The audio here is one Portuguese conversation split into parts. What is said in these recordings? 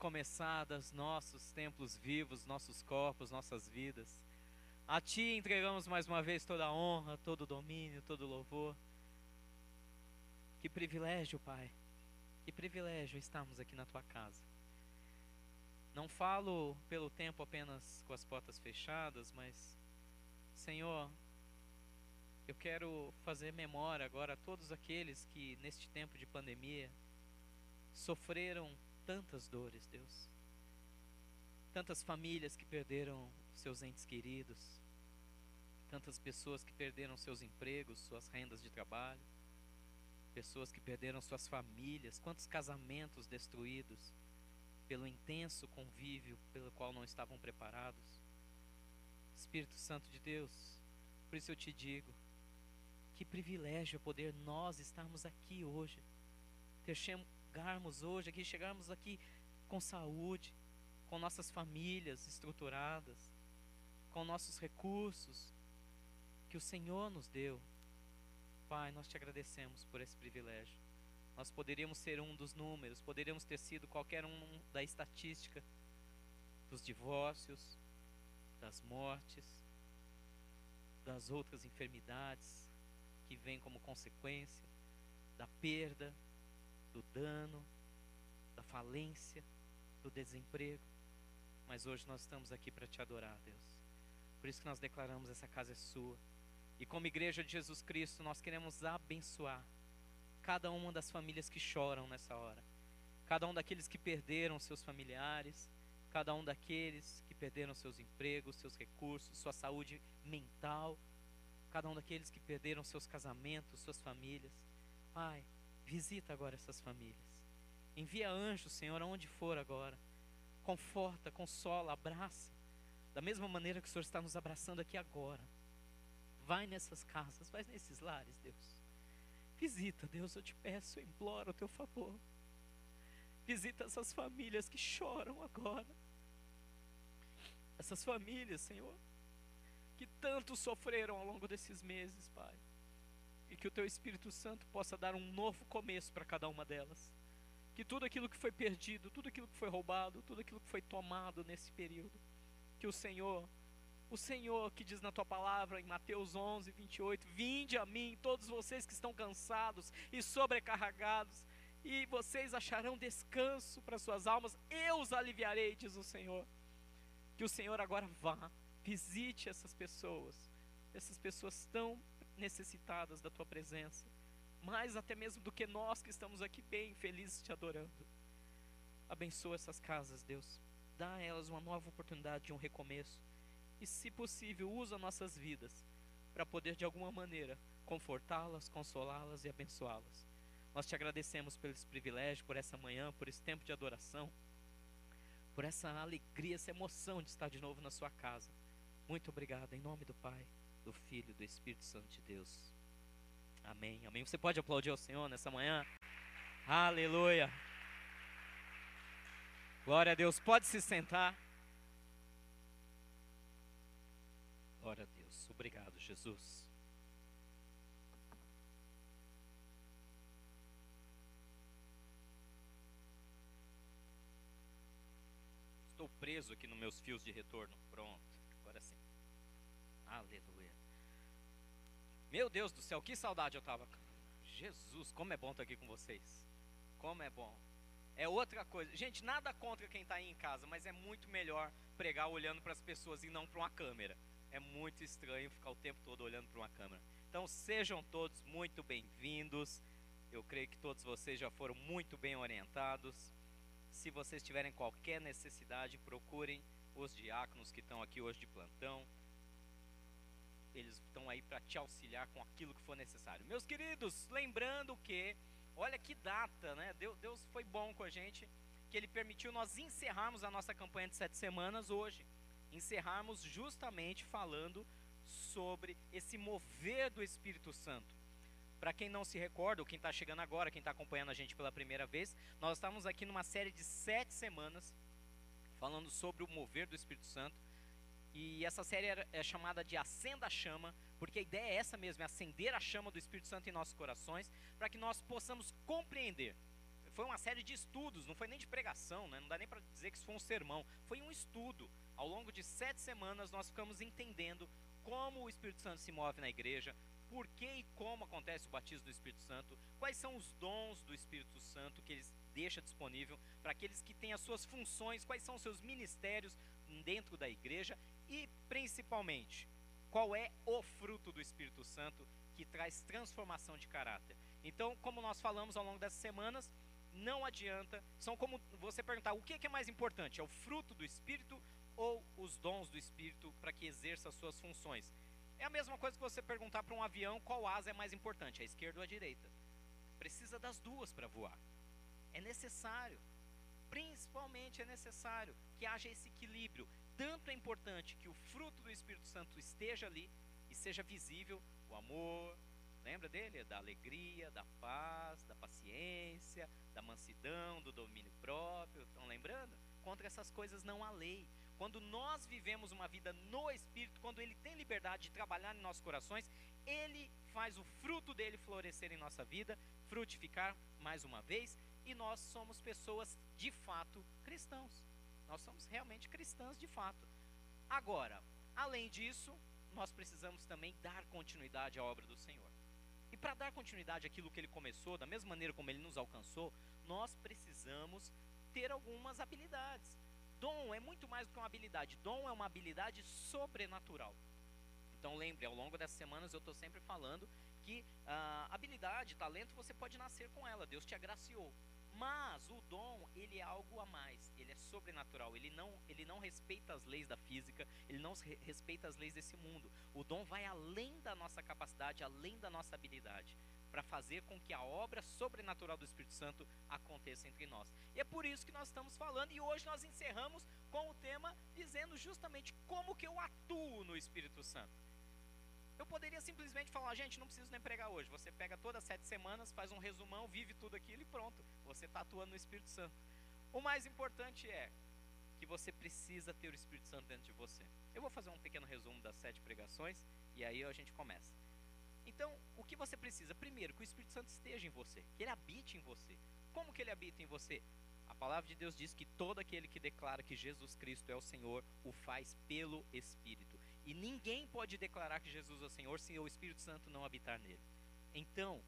começadas, nossos templos vivos, nossos corpos, nossas vidas. A Ti entregamos mais uma vez toda a honra, todo o domínio, todo o louvor. Que privilégio, Pai. Que privilégio estarmos aqui na Tua casa. Não falo pelo tempo apenas com as portas fechadas, mas, Senhor, eu quero fazer memória agora a todos aqueles que, neste tempo de pandemia, sofreram tantas dores, Deus. Tantas famílias que perderam seus entes queridos, tantas pessoas que perderam seus empregos, suas rendas de trabalho, pessoas que perderam suas famílias, quantos casamentos destruídos pelo intenso convívio pelo qual não estavam preparados. Espírito Santo de Deus, por isso eu te digo, que privilégio é poder nós estarmos aqui hoje, ter chegarmos hoje aqui, chegarmos aqui com saúde, com nossas famílias estruturadas, com nossos recursos que o Senhor nos deu. Pai, nós te agradecemos por esse privilégio. Nós poderíamos ser um dos números, poderíamos ter sido qualquer um da estatística dos divórcios, das mortes, das outras enfermidades, que vem como consequência da perda, do dano, da falência, do desemprego. Mas hoje nós estamos aqui para te adorar, Deus. Por isso que nós declaramos essa casa é sua. E como igreja de Jesus Cristo, nós queremos abençoar cada uma das famílias que choram nessa hora. Cada um daqueles que perderam seus familiares, cada um daqueles que perderam seus empregos, seus recursos, sua saúde mental, cada um daqueles que perderam seus casamentos, suas famílias. Pai, visita agora essas famílias. Envia anjos, Senhor, aonde for agora. Conforta, consola, abraça. Da mesma maneira que o Senhor está nos abraçando aqui agora. Vai nessas casas, vai nesses lares, Deus. Visita, Deus, eu te peço, eu imploro o teu favor. Visita essas famílias que choram agora. Essas famílias, Senhor, que tanto sofreram ao longo desses meses, Pai. E que o Teu Espírito Santo possa dar um novo começo para cada uma delas. Que tudo aquilo que foi perdido, tudo aquilo que foi roubado, tudo aquilo que foi tomado nesse período, que o Senhor, o Senhor que diz na tua palavra em Mateus 11, 28, vinde a mim, todos vocês que estão cansados e sobrecarregados, e vocês acharão descanso para suas almas, eu os aliviarei, diz o Senhor. Que o Senhor agora vá Visite essas pessoas, essas pessoas tão necessitadas da tua presença, mais até mesmo do que nós que estamos aqui bem felizes te adorando. Abençoa essas casas, Deus. Dá a elas uma nova oportunidade de um recomeço. E, se possível, usa nossas vidas para poder, de alguma maneira, confortá-las, consolá-las e abençoá-las. Nós te agradecemos por esse privilégio, por essa manhã, por esse tempo de adoração, por essa alegria, essa emoção de estar de novo na sua casa. Muito obrigado, em nome do Pai, do Filho do Espírito Santo de Deus. Amém. Amém. Você pode aplaudir ao Senhor nessa manhã? Aleluia. Glória a Deus. Pode se sentar. Glória a Deus. Obrigado, Jesus. Estou preso aqui nos meus fios de retorno. Pronto. Aleluia. Meu Deus do céu, que saudade eu tava. Jesus, como é bom estar aqui com vocês. Como é bom. É outra coisa. Gente, nada contra quem está aí em casa, mas é muito melhor pregar olhando para as pessoas e não para uma câmera. É muito estranho ficar o tempo todo olhando para uma câmera. Então sejam todos muito bem-vindos. Eu creio que todos vocês já foram muito bem orientados. Se vocês tiverem qualquer necessidade, procurem os diáconos que estão aqui hoje de plantão eles estão aí para te auxiliar com aquilo que for necessário. Meus queridos, lembrando que, olha que data, né? Deus, Deus foi bom com a gente, que Ele permitiu nós encerrarmos a nossa campanha de sete semanas hoje. Encerrarmos justamente falando sobre esse mover do Espírito Santo. Para quem não se recorda, ou quem está chegando agora, quem está acompanhando a gente pela primeira vez, nós estamos aqui numa série de sete semanas falando sobre o mover do Espírito Santo e essa série é chamada de Acenda a Chama, porque a ideia é essa mesmo, é acender a chama do Espírito Santo em nossos corações, para que nós possamos compreender. foi uma série de estudos, não foi nem de pregação, né? não dá nem para dizer que isso foi um sermão, foi um estudo. Ao longo de sete semanas nós ficamos entendendo como o Espírito Santo se move na igreja, por que e como acontece o batismo do Espírito Santo, quais são os dons do Espírito Santo que ele deixa disponível para aqueles que têm as suas funções, quais são os seus ministérios dentro da igreja e principalmente qual é o fruto do Espírito Santo que traz transformação de caráter. Então, como nós falamos ao longo dessas semanas, não adianta, são como você perguntar o que é mais importante, é o fruto do Espírito ou os dons do Espírito para que exerça as suas funções. É a mesma coisa que você perguntar para um avião qual asa é mais importante, a esquerda ou a direita. Precisa das duas para voar. É necessário, principalmente é necessário que haja esse equilíbrio. Tanto é importante que o fruto do Espírito Santo esteja ali e seja visível o amor, lembra dele? Da alegria, da paz, da paciência, da mansidão, do domínio próprio. Estão lembrando? Contra essas coisas não há lei. Quando nós vivemos uma vida no Espírito, quando Ele tem liberdade de trabalhar em nossos corações, Ele faz o fruto dele florescer em nossa vida, frutificar mais uma vez, e nós somos pessoas de fato cristãos. Nós somos realmente cristãs de fato. Agora, além disso, nós precisamos também dar continuidade à obra do Senhor. E para dar continuidade àquilo que ele começou, da mesma maneira como ele nos alcançou, nós precisamos ter algumas habilidades. Dom é muito mais do que uma habilidade. Dom é uma habilidade sobrenatural. Então lembre, ao longo dessas semanas eu estou sempre falando que uh, habilidade, talento, você pode nascer com ela. Deus te agraciou. Mas o dom, ele é algo a mais, ele é sobrenatural, ele não, ele não respeita as leis da física, ele não respeita as leis desse mundo. O dom vai além da nossa capacidade, além da nossa habilidade para fazer com que a obra sobrenatural do Espírito Santo aconteça entre nós. E é por isso que nós estamos falando e hoje nós encerramos com o tema dizendo justamente como que eu atuo no Espírito Santo. Eu poderia simplesmente falar, gente, não preciso nem pregar hoje. Você pega todas as sete semanas, faz um resumão, vive tudo aquilo e pronto. Você está atuando no Espírito Santo. O mais importante é que você precisa ter o Espírito Santo dentro de você. Eu vou fazer um pequeno resumo das sete pregações e aí a gente começa. Então, o que você precisa? Primeiro, que o Espírito Santo esteja em você, que ele habite em você. Como que ele habita em você? A palavra de Deus diz que todo aquele que declara que Jesus Cristo é o Senhor, o faz pelo Espírito. E ninguém pode declarar que Jesus é o Senhor se o Espírito Santo não habitar nele. Então,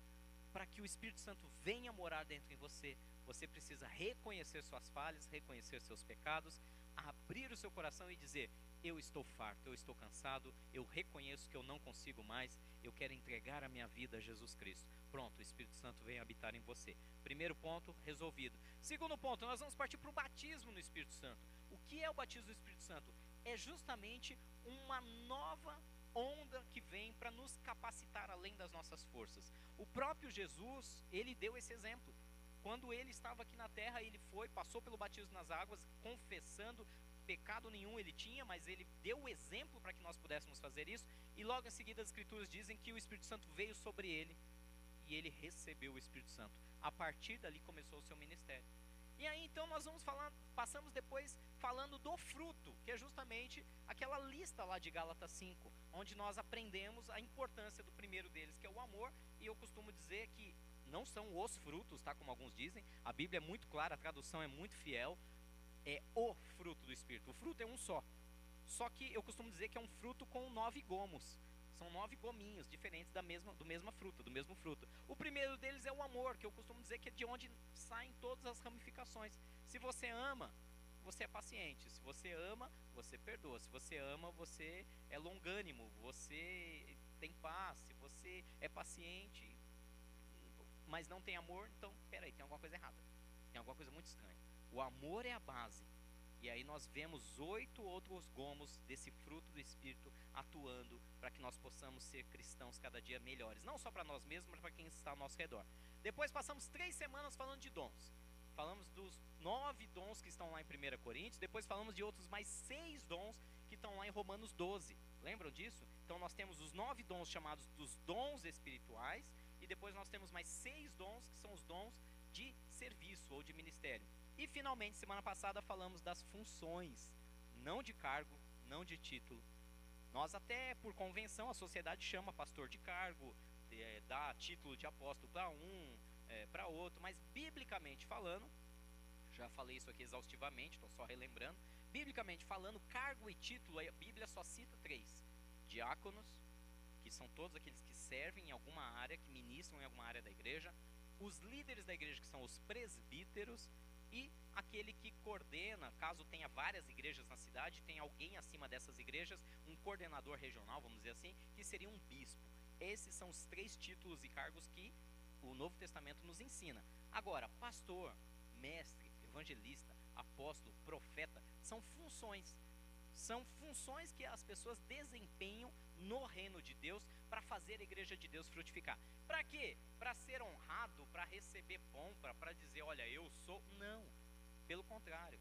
para que o Espírito Santo venha morar dentro de você, você precisa reconhecer suas falhas, reconhecer seus pecados, abrir o seu coração e dizer: Eu estou farto, eu estou cansado, eu reconheço que eu não consigo mais, eu quero entregar a minha vida a Jesus Cristo. Pronto, o Espírito Santo vem habitar em você. Primeiro ponto, resolvido. Segundo ponto, nós vamos partir para o batismo no Espírito Santo. O que é o batismo do Espírito Santo? É justamente uma nova onda que vem para nos capacitar além das nossas forças. O próprio Jesus, ele deu esse exemplo. Quando ele estava aqui na terra, ele foi, passou pelo batismo nas águas, confessando pecado nenhum ele tinha, mas ele deu o exemplo para que nós pudéssemos fazer isso. E logo em seguida as escrituras dizem que o Espírito Santo veio sobre ele e ele recebeu o Espírito Santo. A partir dali começou o seu ministério. E aí então nós vamos falar, passamos depois falando do fruto, que é justamente aquela lista lá de Gálatas 5, onde nós aprendemos a importância do primeiro deles, que é o amor, e eu costumo dizer que não são os frutos, tá? Como alguns dizem. A Bíblia é muito clara, a tradução é muito fiel é o fruto do Espírito. O fruto é um só. Só que eu costumo dizer que é um fruto com nove gomos. São nove gominhos diferentes da mesma, do mesma fruta, do mesmo fruto. O primeiro deles é o amor, que eu costumo dizer que é de onde saem todas as ramificações. Se você ama, você é paciente. Se você ama, você perdoa. Se você ama, você é longânimo. Você tem paz. Se você é paciente, mas não tem amor, então, peraí, tem alguma coisa errada. Tem alguma coisa muito estranha. O amor é a base. E aí nós vemos oito outros gomos desse fruto do Espírito atuando para que nós possamos ser cristãos cada dia melhores. Não só para nós mesmos, mas para quem está ao nosso redor. Depois passamos três semanas falando de dons. Falamos dos nove dons que estão lá em 1 Coríntios. Depois falamos de outros mais seis dons que estão lá em Romanos 12. Lembram disso? Então nós temos os nove dons chamados dos dons espirituais. E depois nós temos mais seis dons que são os dons de serviço ou de ministério. E finalmente, semana passada falamos das funções, não de cargo, não de título. Nós até por convenção a sociedade chama pastor de cargo, é, dá título de apóstolo para um, é, para outro, mas biblicamente falando, já falei isso aqui exaustivamente, estou só relembrando. Biblicamente falando, cargo e título, a Bíblia só cita três: diáconos, que são todos aqueles que servem em alguma área, que ministram em alguma área da igreja, os líderes da igreja, que são os presbíteros, e aquele que coordena, caso tenha várias igrejas na cidade, tem alguém acima dessas igrejas, um coordenador regional, vamos dizer assim, que seria um bispo. Esses são os três títulos e cargos que o Novo Testamento nos ensina. Agora, pastor, mestre, evangelista, apóstolo, profeta, são funções. São funções que as pessoas desempenham no reino de Deus para fazer a igreja de Deus frutificar. Para quê? Para ser honrado, para receber pompa, para dizer, olha, eu sou. Não. Pelo contrário.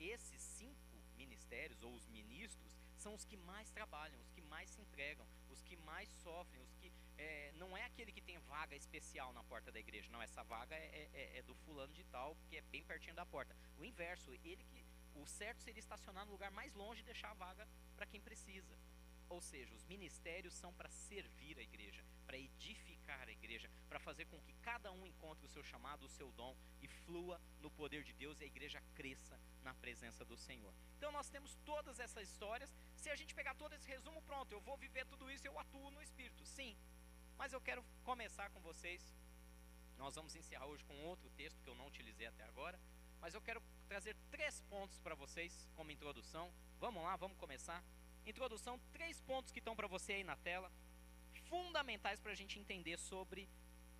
Esses cinco ministérios, ou os ministros, são os que mais trabalham, os que mais se entregam, os que mais sofrem, os que. É, não é aquele que tem vaga especial na porta da igreja. Não, essa vaga é, é, é do fulano de tal, porque é bem pertinho da porta. O inverso, ele que. O certo seria estacionar no lugar mais longe e deixar a vaga para quem precisa. Ou seja, os ministérios são para servir a igreja, para edificar a igreja, para fazer com que cada um encontre o seu chamado, o seu dom e flua no poder de Deus e a igreja cresça na presença do Senhor. Então nós temos todas essas histórias. Se a gente pegar todo esse resumo, pronto, eu vou viver tudo isso, eu atuo no Espírito. Sim. Mas eu quero começar com vocês. Nós vamos encerrar hoje com outro texto que eu não utilizei até agora. Mas eu quero trazer três pontos para vocês como introdução. Vamos lá, vamos começar. Introdução, três pontos que estão para você aí na tela, fundamentais para a gente entender sobre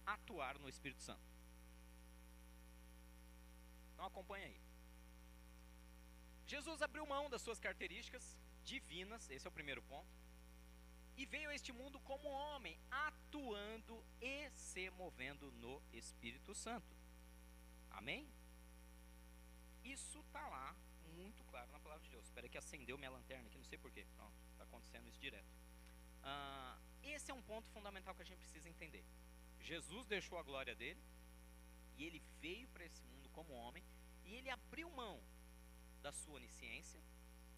atuar no Espírito Santo. Então acompanha aí. Jesus abriu mão das suas características divinas, esse é o primeiro ponto, e veio a este mundo como homem, atuando e se movendo no Espírito Santo. Amém? Isso está lá muito claro na palavra de Deus. Espera que acendeu minha lanterna aqui, não sei porquê. Pronto, está acontecendo isso direto. Uh, esse é um ponto fundamental que a gente precisa entender. Jesus deixou a glória dele e ele veio para esse mundo como homem e ele abriu mão da sua onisciência,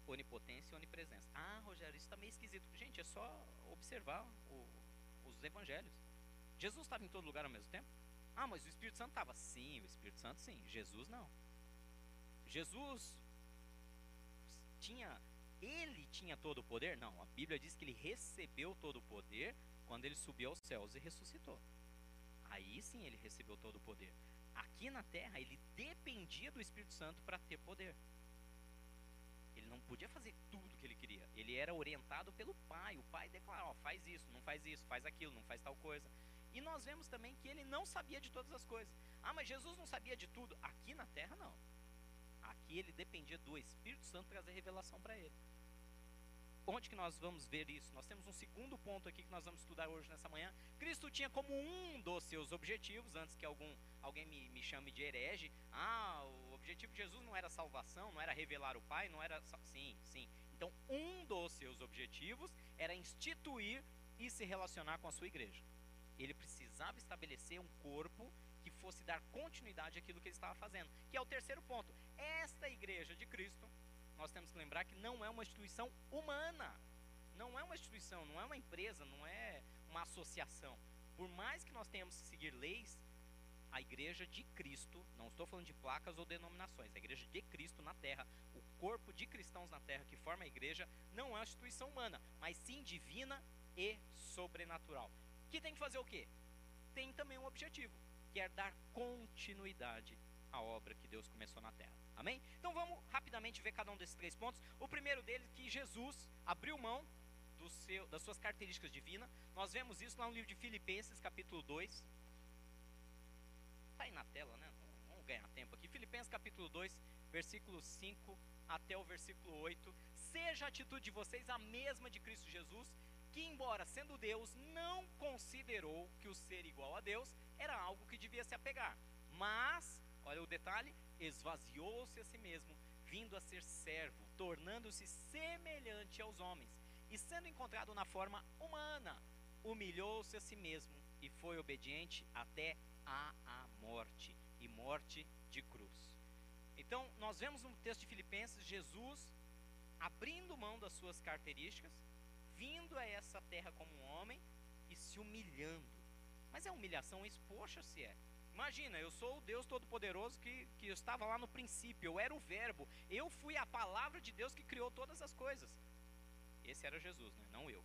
onipotência e onipresença. Ah, Rogério, isso está meio esquisito. Gente, é só observar o, os evangelhos. Jesus estava em todo lugar ao mesmo tempo? Ah, mas o Espírito Santo estava. Sim, o Espírito Santo sim. Jesus não. Jesus tinha ele tinha todo o poder? Não, a Bíblia diz que ele recebeu todo o poder quando ele subiu aos céus e ressuscitou. Aí sim ele recebeu todo o poder. Aqui na terra ele dependia do Espírito Santo para ter poder. Ele não podia fazer tudo o que ele queria. Ele era orientado pelo Pai. O Pai declarou: faz isso, não faz isso, faz aquilo, não faz tal coisa. E nós vemos também que ele não sabia de todas as coisas. Ah, mas Jesus não sabia de tudo. Aqui na terra, não. Aqui ele dependia do Espírito Santo trazer revelação para ele. Onde que nós vamos ver isso? Nós temos um segundo ponto aqui que nós vamos estudar hoje nessa manhã. Cristo tinha como um dos seus objetivos, antes que algum, alguém me, me chame de herege, ah, o objetivo de Jesus não era salvação, não era revelar o Pai, não era. Sim, sim. Então, um dos seus objetivos era instituir e se relacionar com a sua igreja. Ele precisava estabelecer um corpo que fosse dar continuidade àquilo que ele estava fazendo. Que é o terceiro ponto. Esta igreja de Cristo, nós temos que lembrar que não é uma instituição humana. Não é uma instituição, não é uma empresa, não é uma associação. Por mais que nós tenhamos que seguir leis, a igreja de Cristo, não estou falando de placas ou denominações, a igreja de Cristo na terra, o corpo de cristãos na terra que forma a igreja, não é uma instituição humana, mas sim divina e sobrenatural. Que tem que fazer o quê? Tem também um objetivo quer dar continuidade à obra que Deus começou na terra. Amém? Então vamos rapidamente ver cada um desses três pontos. O primeiro deles que Jesus abriu mão seu, das suas características divinas. Nós vemos isso lá no livro de Filipenses, capítulo 2. Está aí na tela, né? Vamos ganhar tempo aqui. Filipenses, capítulo 2, versículo 5 até o versículo 8. Seja a atitude de vocês a mesma de Cristo Jesus, que, embora sendo Deus, não considerou que o ser igual a Deus era algo que devia se apegar. Mas, olha o detalhe, esvaziou-se a si mesmo, vindo a ser servo, tornando-se semelhante aos homens, e sendo encontrado na forma humana, humilhou-se a si mesmo e foi obediente até a, a morte e morte de cruz. Então, nós vemos no texto de Filipenses Jesus abrindo mão das suas características, vindo a essa terra como um homem e se humilhando. Mas é humilhação isso? Poxa, se é. Imagina, eu sou o Deus Todo-Poderoso que, que estava lá no princípio, eu era o Verbo, eu fui a palavra de Deus que criou todas as coisas. Esse era Jesus, né? não eu.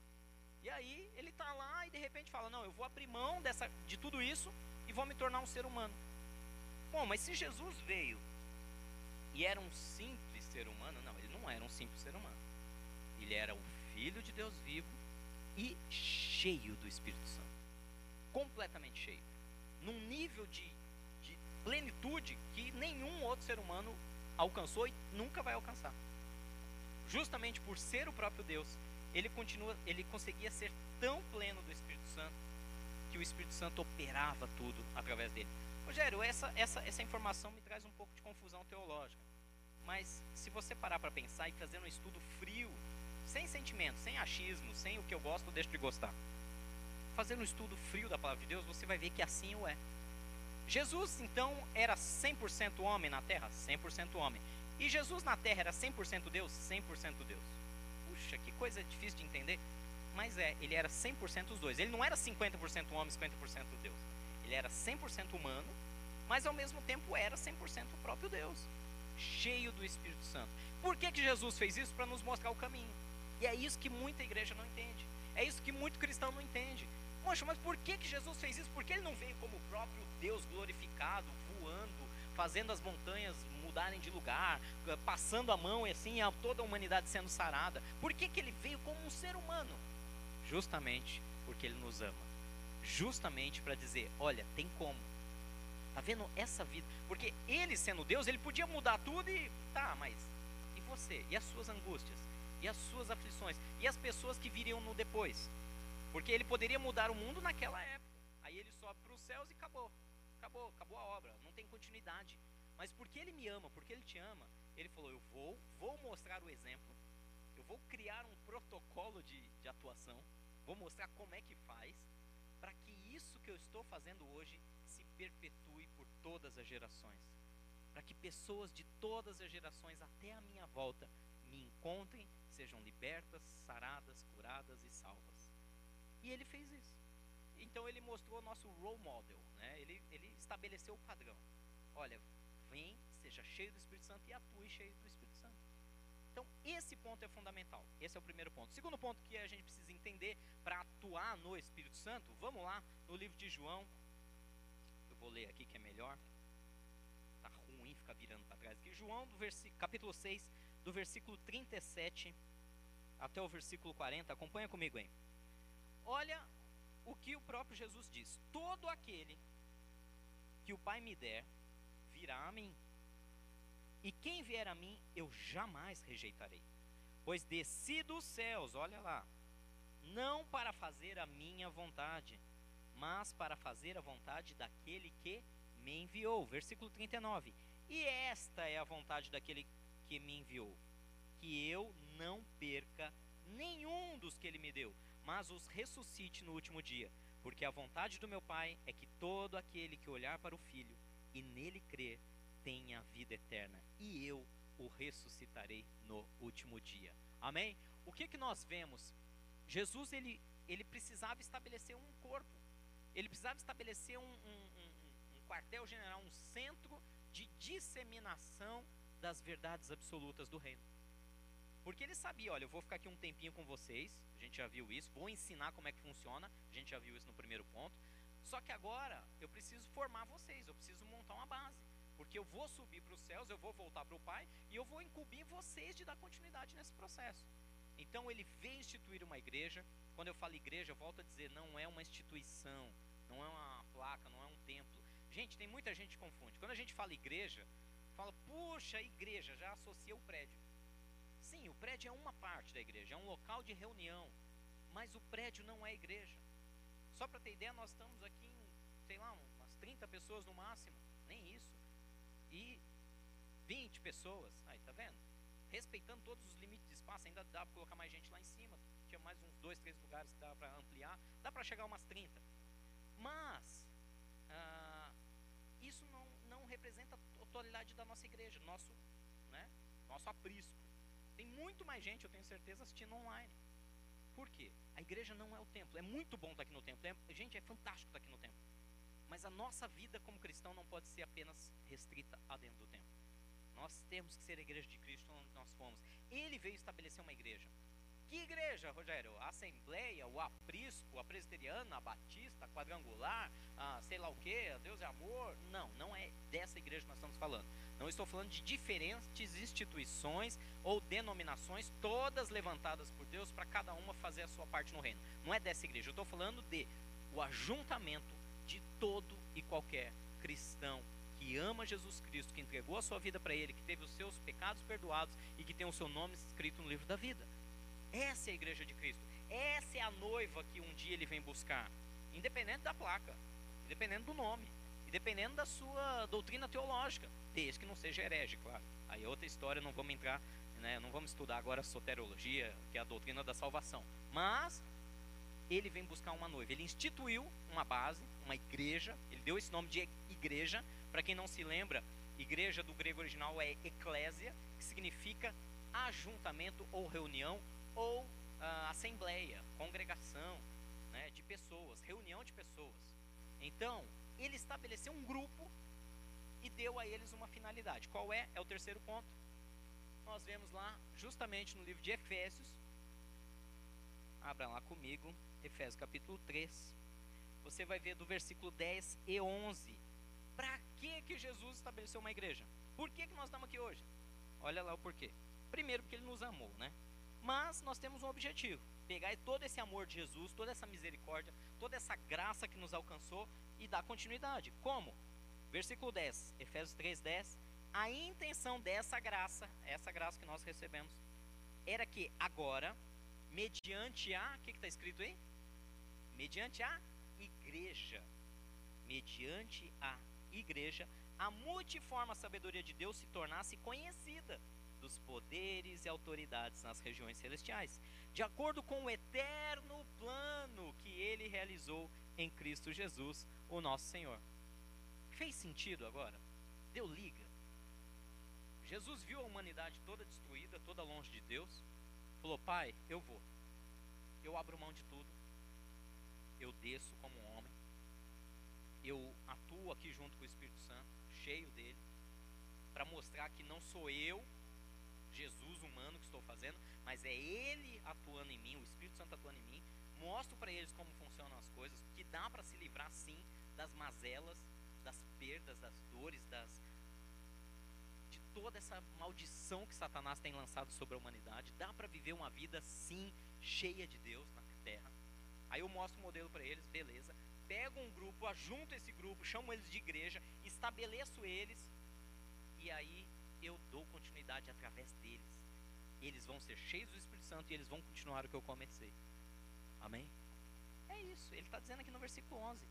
E aí ele está lá e de repente fala: Não, eu vou abrir mão dessa, de tudo isso e vou me tornar um ser humano. Bom, mas se Jesus veio e era um simples ser humano, não, ele não era um simples ser humano. Ele era o Filho de Deus vivo e cheio do Espírito Santo completamente cheio num nível de, de plenitude que nenhum outro ser humano alcançou e nunca vai alcançar. Justamente por ser o próprio Deus, ele continua, ele conseguia ser tão pleno do Espírito Santo que o Espírito Santo operava tudo através dele. Rogério, essa, essa, essa informação me traz um pouco de confusão teológica. Mas se você parar para pensar e fazer um estudo frio, sem sentimento, sem achismo, sem o que eu gosto ou deixo de gostar, fazendo um estudo frio da palavra de Deus, você vai ver que assim o é. Jesus, então, era 100% homem na terra? 100% homem. E Jesus na terra era 100% Deus? 100% Deus. Puxa, que coisa difícil de entender. Mas é, ele era 100% os dois. Ele não era 50% homem, 50% Deus. Ele era 100% humano, mas ao mesmo tempo era 100% o próprio Deus. Cheio do Espírito Santo. Por que, que Jesus fez isso? Para nos mostrar o caminho. E é isso que muita igreja não entende. É isso que muito cristão não entende. Poxa, mas por que, que Jesus fez isso? Porque ele não veio como o próprio Deus glorificado, voando, fazendo as montanhas mudarem de lugar, eh, passando a mão e assim a toda a humanidade sendo sarada. Por que, que ele veio como um ser humano? Justamente porque ele nos ama. Justamente para dizer: olha, tem como. Tá vendo essa vida? Porque ele sendo Deus, ele podia mudar tudo e tá, mas e você? E as suas angústias? E as suas aflições? E as pessoas que viriam no depois? Porque ele poderia mudar o mundo naquela época. Aí ele sobe para os céus e acabou. Acabou, acabou a obra, não tem continuidade. Mas porque ele me ama, porque ele te ama, ele falou: Eu vou, vou mostrar o exemplo, eu vou criar um protocolo de, de atuação, vou mostrar como é que faz, para que isso que eu estou fazendo hoje se perpetue por todas as gerações. Para que pessoas de todas as gerações até a minha volta me encontrem, sejam libertas, saradas, curadas e salvas. E ele fez isso. Então ele mostrou o nosso role model, né? ele, ele estabeleceu o padrão. Olha, vem, seja cheio do Espírito Santo e atue cheio do Espírito Santo. Então, esse ponto é fundamental. Esse é o primeiro ponto. Segundo ponto que a gente precisa entender para atuar no Espírito Santo, vamos lá no livro de João. Eu vou ler aqui que é melhor. Tá ruim ficar virando para trás aqui. João, do capítulo 6, do versículo 37 até o versículo 40. Acompanha comigo, hein? Olha o que o próprio Jesus diz: Todo aquele que o Pai me der virá a mim. E quem vier a mim, eu jamais rejeitarei. Pois desci dos céus, olha lá, não para fazer a minha vontade, mas para fazer a vontade daquele que me enviou. Versículo 39. E esta é a vontade daquele que me enviou: que eu não perca nenhum dos que ele me deu, mas os ressuscite no último dia. Porque a vontade do meu Pai é que todo aquele que olhar para o Filho e nele crer tenha vida eterna, e eu o ressuscitarei no último dia. Amém? O que que nós vemos? Jesus ele, ele precisava estabelecer um corpo, ele precisava estabelecer um, um, um, um quartel-general, um centro de disseminação das verdades absolutas do reino. Porque ele sabia, olha, eu vou ficar aqui um tempinho com vocês, a gente já viu isso, vou ensinar como é que funciona, a gente já viu isso no primeiro ponto. Só que agora eu preciso formar vocês, eu preciso montar uma base. Porque eu vou subir para os céus, eu vou voltar para o Pai e eu vou incumbir vocês de dar continuidade nesse processo. Então ele veio instituir uma igreja. Quando eu falo igreja, eu volto a dizer, não é uma instituição, não é uma placa, não é um templo. Gente, tem muita gente que confunde. Quando a gente fala igreja, fala, puxa, igreja, já associa o prédio. Sim, o prédio é uma parte da igreja, é um local de reunião, mas o prédio não é igreja. Só para ter ideia, nós estamos aqui em, sei lá, umas 30 pessoas no máximo, nem isso. E 20 pessoas, aí tá vendo? Respeitando todos os limites de espaço, ainda dá para colocar mais gente lá em cima. Tinha mais uns dois, três lugares que dá para ampliar, dá para chegar umas 30. Mas ah, isso não, não representa da nossa igreja, nosso, né, nosso aprisco. Tem muito mais gente, eu tenho certeza, assistindo online. Por quê? A igreja não é o templo. É muito bom estar aqui no templo. É, gente, é fantástico estar aqui no templo. Mas a nossa vida como cristão não pode ser apenas restrita a dentro do templo. Nós temos que ser a igreja de Cristo onde nós fomos. Ele veio estabelecer uma igreja. Que igreja, Rogério? A Assembleia, o aprisco, a presbiteriana, a batista, a quadrangular, a sei lá o que, Deus é amor? Não, não é dessa igreja que nós estamos falando. Não estou falando de diferentes instituições ou denominações, todas levantadas por Deus para cada uma fazer a sua parte no reino. Não é dessa igreja. Eu estou falando de o ajuntamento de todo e qualquer cristão que ama Jesus Cristo, que entregou a sua vida para Ele, que teve os seus pecados perdoados e que tem o seu nome escrito no livro da vida. Essa é a igreja de Cristo. Essa é a noiva que um dia Ele vem buscar, independente da placa, independente do nome, independente da sua doutrina teológica, desde que não seja herege, claro. Aí é outra história, não vamos entrar, né, não vamos estudar agora a soterologia, que é a doutrina da salvação. Mas ele vem buscar uma noiva. Ele instituiu uma base, uma igreja, ele deu esse nome de igreja para quem não se lembra, igreja do grego original é eclésia, que significa ajuntamento ou reunião ou uh, assembleia, congregação de pessoas, reunião de pessoas. Então, ele estabeleceu um grupo e deu a eles uma finalidade. Qual é? É o terceiro ponto. Nós vemos lá, justamente no livro de Efésios. Abra lá comigo, Efésios capítulo 3. Você vai ver do versículo 10 e 11 para que, que Jesus estabeleceu uma igreja? Por que, que nós estamos aqui hoje? Olha lá o porquê. Primeiro, porque ele nos amou, né? Mas nós temos um objetivo: pegar todo esse amor de Jesus, toda essa misericórdia, toda essa graça que nos alcançou e dar continuidade. Como? Versículo 10, Efésios 3, 10. A intenção dessa graça, essa graça que nós recebemos, era que agora, mediante a. O que está escrito aí? Mediante a igreja. Mediante a igreja, a multiforme sabedoria de Deus se tornasse conhecida dos poderes e autoridades nas regiões celestiais, de acordo com o eterno plano que ele realizou em Cristo Jesus, o nosso Senhor. Fez sentido agora? Deu liga? Jesus viu a humanidade toda destruída, toda longe de Deus, falou: Pai, eu vou, eu abro mão de tudo, eu desço como um homem eu atuo aqui junto com o Espírito Santo, cheio dele, para mostrar que não sou eu, Jesus humano, que estou fazendo, mas é Ele atuando em mim, o Espírito Santo atuando em mim. Mostro para eles como funcionam as coisas, que dá para se livrar sim das mazelas, das perdas, das dores, das de toda essa maldição que Satanás tem lançado sobre a humanidade. Dá para viver uma vida sim cheia de Deus na terra. Aí eu mostro o modelo para eles, beleza pego um grupo, ajunto esse grupo, chamo eles de igreja, estabeleço eles, e aí eu dou continuidade através deles. Eles vão ser cheios do Espírito Santo e eles vão continuar o que eu comecei. Amém? É isso, ele está dizendo aqui no versículo 11.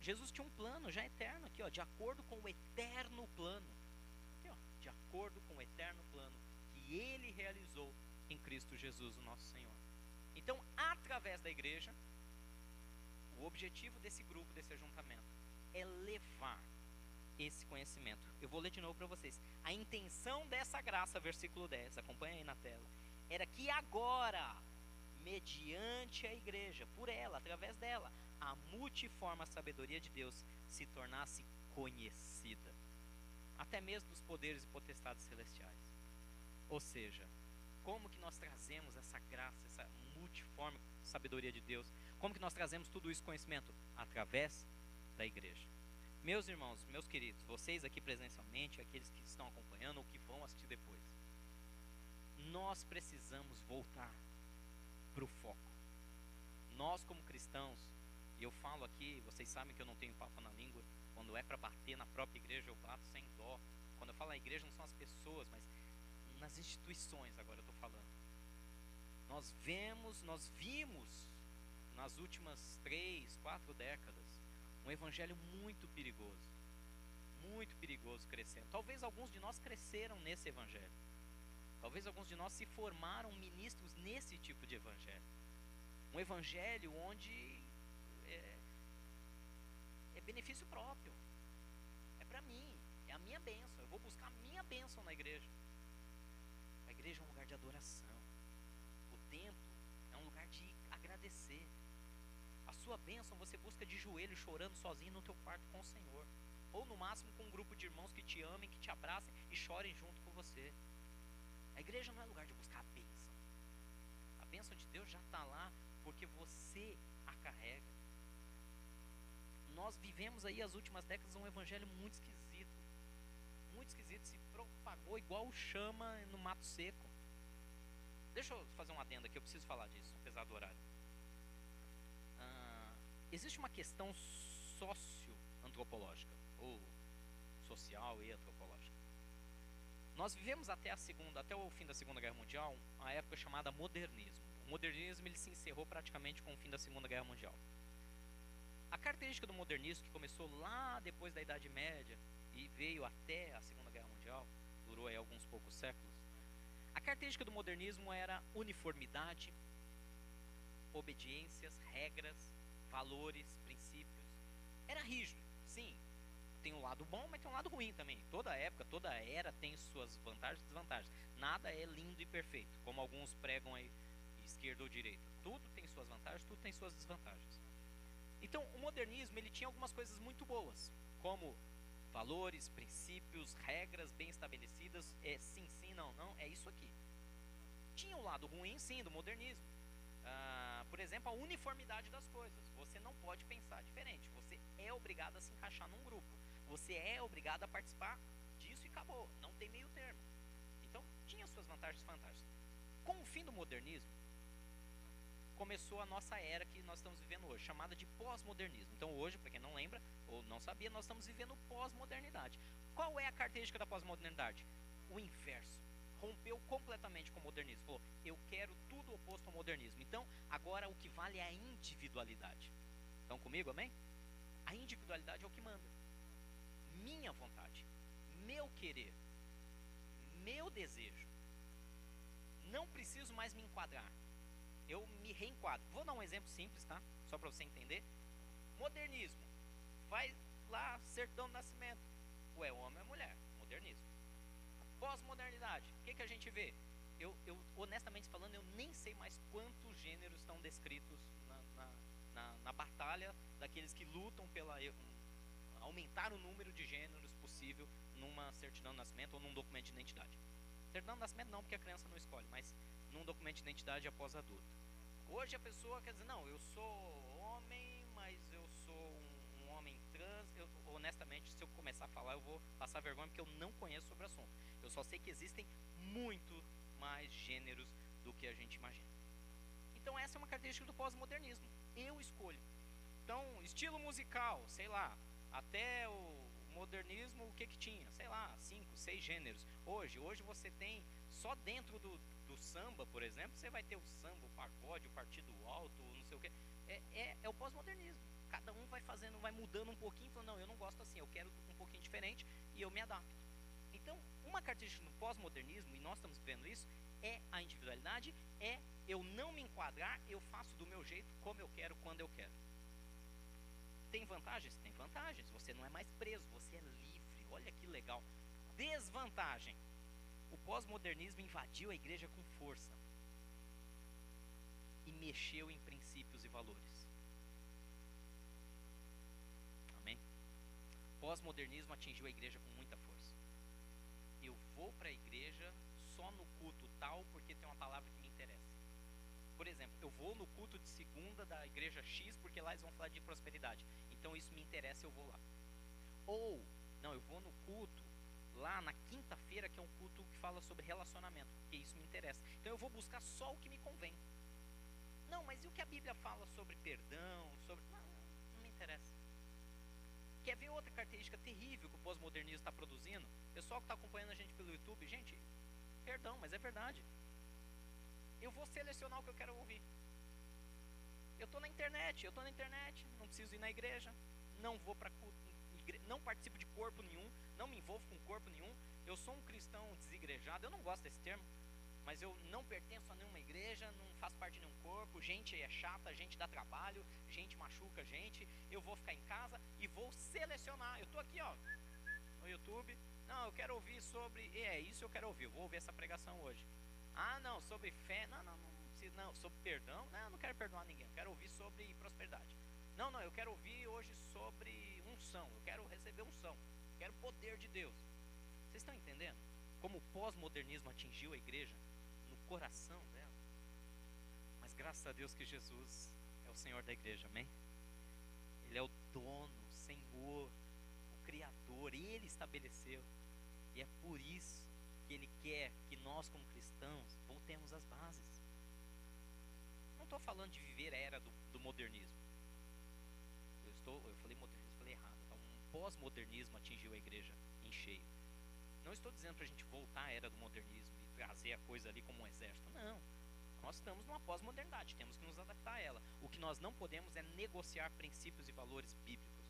Jesus tinha um plano já eterno aqui, ó, de acordo com o eterno plano. Aqui, ó, de acordo com o eterno plano que ele realizou em Cristo Jesus, o nosso Senhor. Então, através da igreja, o objetivo desse grupo, desse ajuntamento, é levar esse conhecimento. Eu vou ler de novo para vocês. A intenção dessa graça, versículo 10, acompanha aí na tela, era que agora, mediante a igreja, por ela, através dela, a multiforme sabedoria de Deus se tornasse conhecida, até mesmo dos poderes e potestades celestiais. Ou seja, como que nós trazemos essa graça, essa multiforme sabedoria de Deus como que nós trazemos tudo isso conhecimento? Através da igreja. Meus irmãos, meus queridos, vocês aqui presencialmente, aqueles que estão acompanhando ou que vão assistir depois, nós precisamos voltar para o foco. Nós, como cristãos, e eu falo aqui, vocês sabem que eu não tenho papo na língua, quando é para bater na própria igreja, eu bato sem dó. Quando eu falo na igreja, não são as pessoas, mas nas instituições, agora eu estou falando. Nós vemos, nós vimos nas últimas três, quatro décadas, um evangelho muito perigoso. Muito perigoso crescendo. Talvez alguns de nós cresceram nesse evangelho. Talvez alguns de nós se formaram ministros nesse tipo de evangelho. Um evangelho onde é, é benefício próprio. É para mim. É a minha bênção. Eu vou buscar a minha bênção na igreja. A igreja é um lugar de adoração. O templo é um lugar de agradecer sua bênção você busca de joelho, chorando sozinho no teu quarto com o Senhor. Ou no máximo com um grupo de irmãos que te amem, que te abracem e chorem junto com você. A igreja não é lugar de buscar a bênção. A bênção de Deus já está lá porque você a carrega. Nós vivemos aí as últimas décadas um evangelho muito esquisito. Muito esquisito, se propagou igual chama no mato seco. Deixa eu fazer uma adenda aqui, eu preciso falar disso, apesar do horário. Existe uma questão socioantropológica, ou social e antropológica. Nós vivemos até a segunda, até o fim da Segunda Guerra Mundial, a época chamada modernismo. O modernismo ele se encerrou praticamente com o fim da Segunda Guerra Mundial. A característica do modernismo que começou lá depois da Idade Média e veio até a Segunda Guerra Mundial, durou aí alguns poucos séculos. A característica do modernismo era uniformidade, obediências, regras, valores, princípios. Era rígido, sim. Tem um lado bom, mas tem um lado ruim também. Toda época, toda era tem suas vantagens e desvantagens. Nada é lindo e perfeito, como alguns pregam aí, esquerda ou direita. Tudo tem suas vantagens, tudo tem suas desvantagens. Então, o modernismo ele tinha algumas coisas muito boas, como valores, princípios, regras bem estabelecidas, é sim, sim, não, não, é isso aqui. Tinha um lado ruim, sim, do modernismo. Ah, por exemplo, a uniformidade das coisas. Você não pode pensar diferente. Você é obrigado a se encaixar num grupo. Você é obrigado a participar disso e acabou. Não tem meio termo. Então, tinha suas vantagens e desvantagens. Com o fim do modernismo, começou a nossa era que nós estamos vivendo hoje, chamada de pós-modernismo. Então, hoje, para quem não lembra ou não sabia, nós estamos vivendo pós-modernidade. Qual é a característica da pós-modernidade? O inverso. Rompeu completamente com o modernismo. Falou, eu quero tudo oposto ao modernismo. Então, agora o que vale é a individualidade. Estão comigo, amém? A individualidade é o que manda. Minha vontade, meu querer, meu desejo. Não preciso mais me enquadrar eu me reenquadro. Vou dar um exemplo simples, tá? Só para você entender. Modernismo. Vai lá, sertão do nascimento. Ou é homem ou é mulher. Modernismo. Pós-modernidade. O que, que a gente vê? Eu, eu, honestamente falando, eu nem sei mais quantos gêneros estão descritos na, na, na, na batalha daqueles que lutam pela um, aumentar o número de gêneros possível numa certidão de nascimento ou num documento de identidade. Certidão de nascimento não, porque a criança não escolhe, mas num documento de identidade após adulto. Hoje a pessoa quer dizer, não, eu sou homem, mas eu sou um, honestamente, se eu começar a falar, eu vou passar vergonha porque eu não conheço sobre o assunto. Eu só sei que existem muito mais gêneros do que a gente imagina. Então essa é uma característica do pós-modernismo. Eu escolho. Então, estilo musical, sei lá, até o modernismo, o que que tinha? Sei lá, cinco, seis gêneros. Hoje, hoje você tem só dentro do, do samba, por exemplo, você vai ter o samba, o pagode, o partido alto, não sei o que. É, é, é o pós-modernismo. Cada um vai fazendo, vai mudando um pouquinho, falando, não, eu não gosto assim, eu quero um pouquinho diferente e eu me adapto. Então, uma característica do pós-modernismo, e nós estamos vendo isso, é a individualidade, é eu não me enquadrar, eu faço do meu jeito, como eu quero, quando eu quero. Tem vantagens? Tem vantagens. Você não é mais preso, você é livre. Olha que legal. Desvantagem o pós-modernismo invadiu a igreja com força e mexeu em princípios e valores. Amém? Pós-modernismo atingiu a igreja com muita força. Eu vou para a igreja só no culto tal porque tem uma palavra que me interessa. Por exemplo, eu vou no culto de segunda da igreja X porque lá eles vão falar de prosperidade. Então isso me interessa, eu vou lá. Ou, não, eu vou no culto lá na quinta-feira, que é um culto que fala sobre relacionamento, porque isso me interessa. Então eu vou buscar só o que me convém. Não, mas e o que a Bíblia fala sobre perdão, sobre. Não, não me interessa. Quer ver outra característica terrível que o pós-modernismo está produzindo? Pessoal que está acompanhando a gente pelo YouTube, gente, perdão, mas é verdade. Eu vou selecionar o que eu quero ouvir. Eu estou na internet, eu estou na internet, não preciso ir na igreja, não vou para não participo de corpo nenhum, não me envolvo com corpo nenhum. Eu sou um cristão desigrejado, eu não gosto desse termo, mas eu não pertenço a nenhuma igreja, não faço parte de nenhum corpo, gente é chata, gente dá trabalho, gente machuca gente. Eu vou ficar em casa e vou selecionar. Eu estou aqui, ó, no YouTube. Não, eu quero ouvir sobre. É isso eu quero ouvir. Eu vou ouvir essa pregação hoje. Ah, não, sobre fé. Não, não, não. Não, sobre perdão. Não, não quero perdoar ninguém. Eu quero ouvir sobre prosperidade. Não, não, eu quero ouvir hoje sobre unção. Eu quero receber unção. Eu quero poder de Deus. Vocês estão entendendo? Como o pós-modernismo atingiu a igreja no coração dela. Mas graças a Deus que Jesus é o Senhor da igreja, amém? Ele é o dono, o Senhor, o Criador, Ele estabeleceu. E é por isso que Ele quer que nós, como cristãos, voltemos às bases. Não estou falando de viver a era do, do modernismo. Eu, estou, eu falei modernismo, falei errado. Então, um pós-modernismo atingiu a igreja em cheio. Não estou dizendo para a gente voltar à era do modernismo e trazer a coisa ali como um exército. Não. Nós estamos numa pós-modernidade, temos que nos adaptar a ela. O que nós não podemos é negociar princípios e valores bíblicos.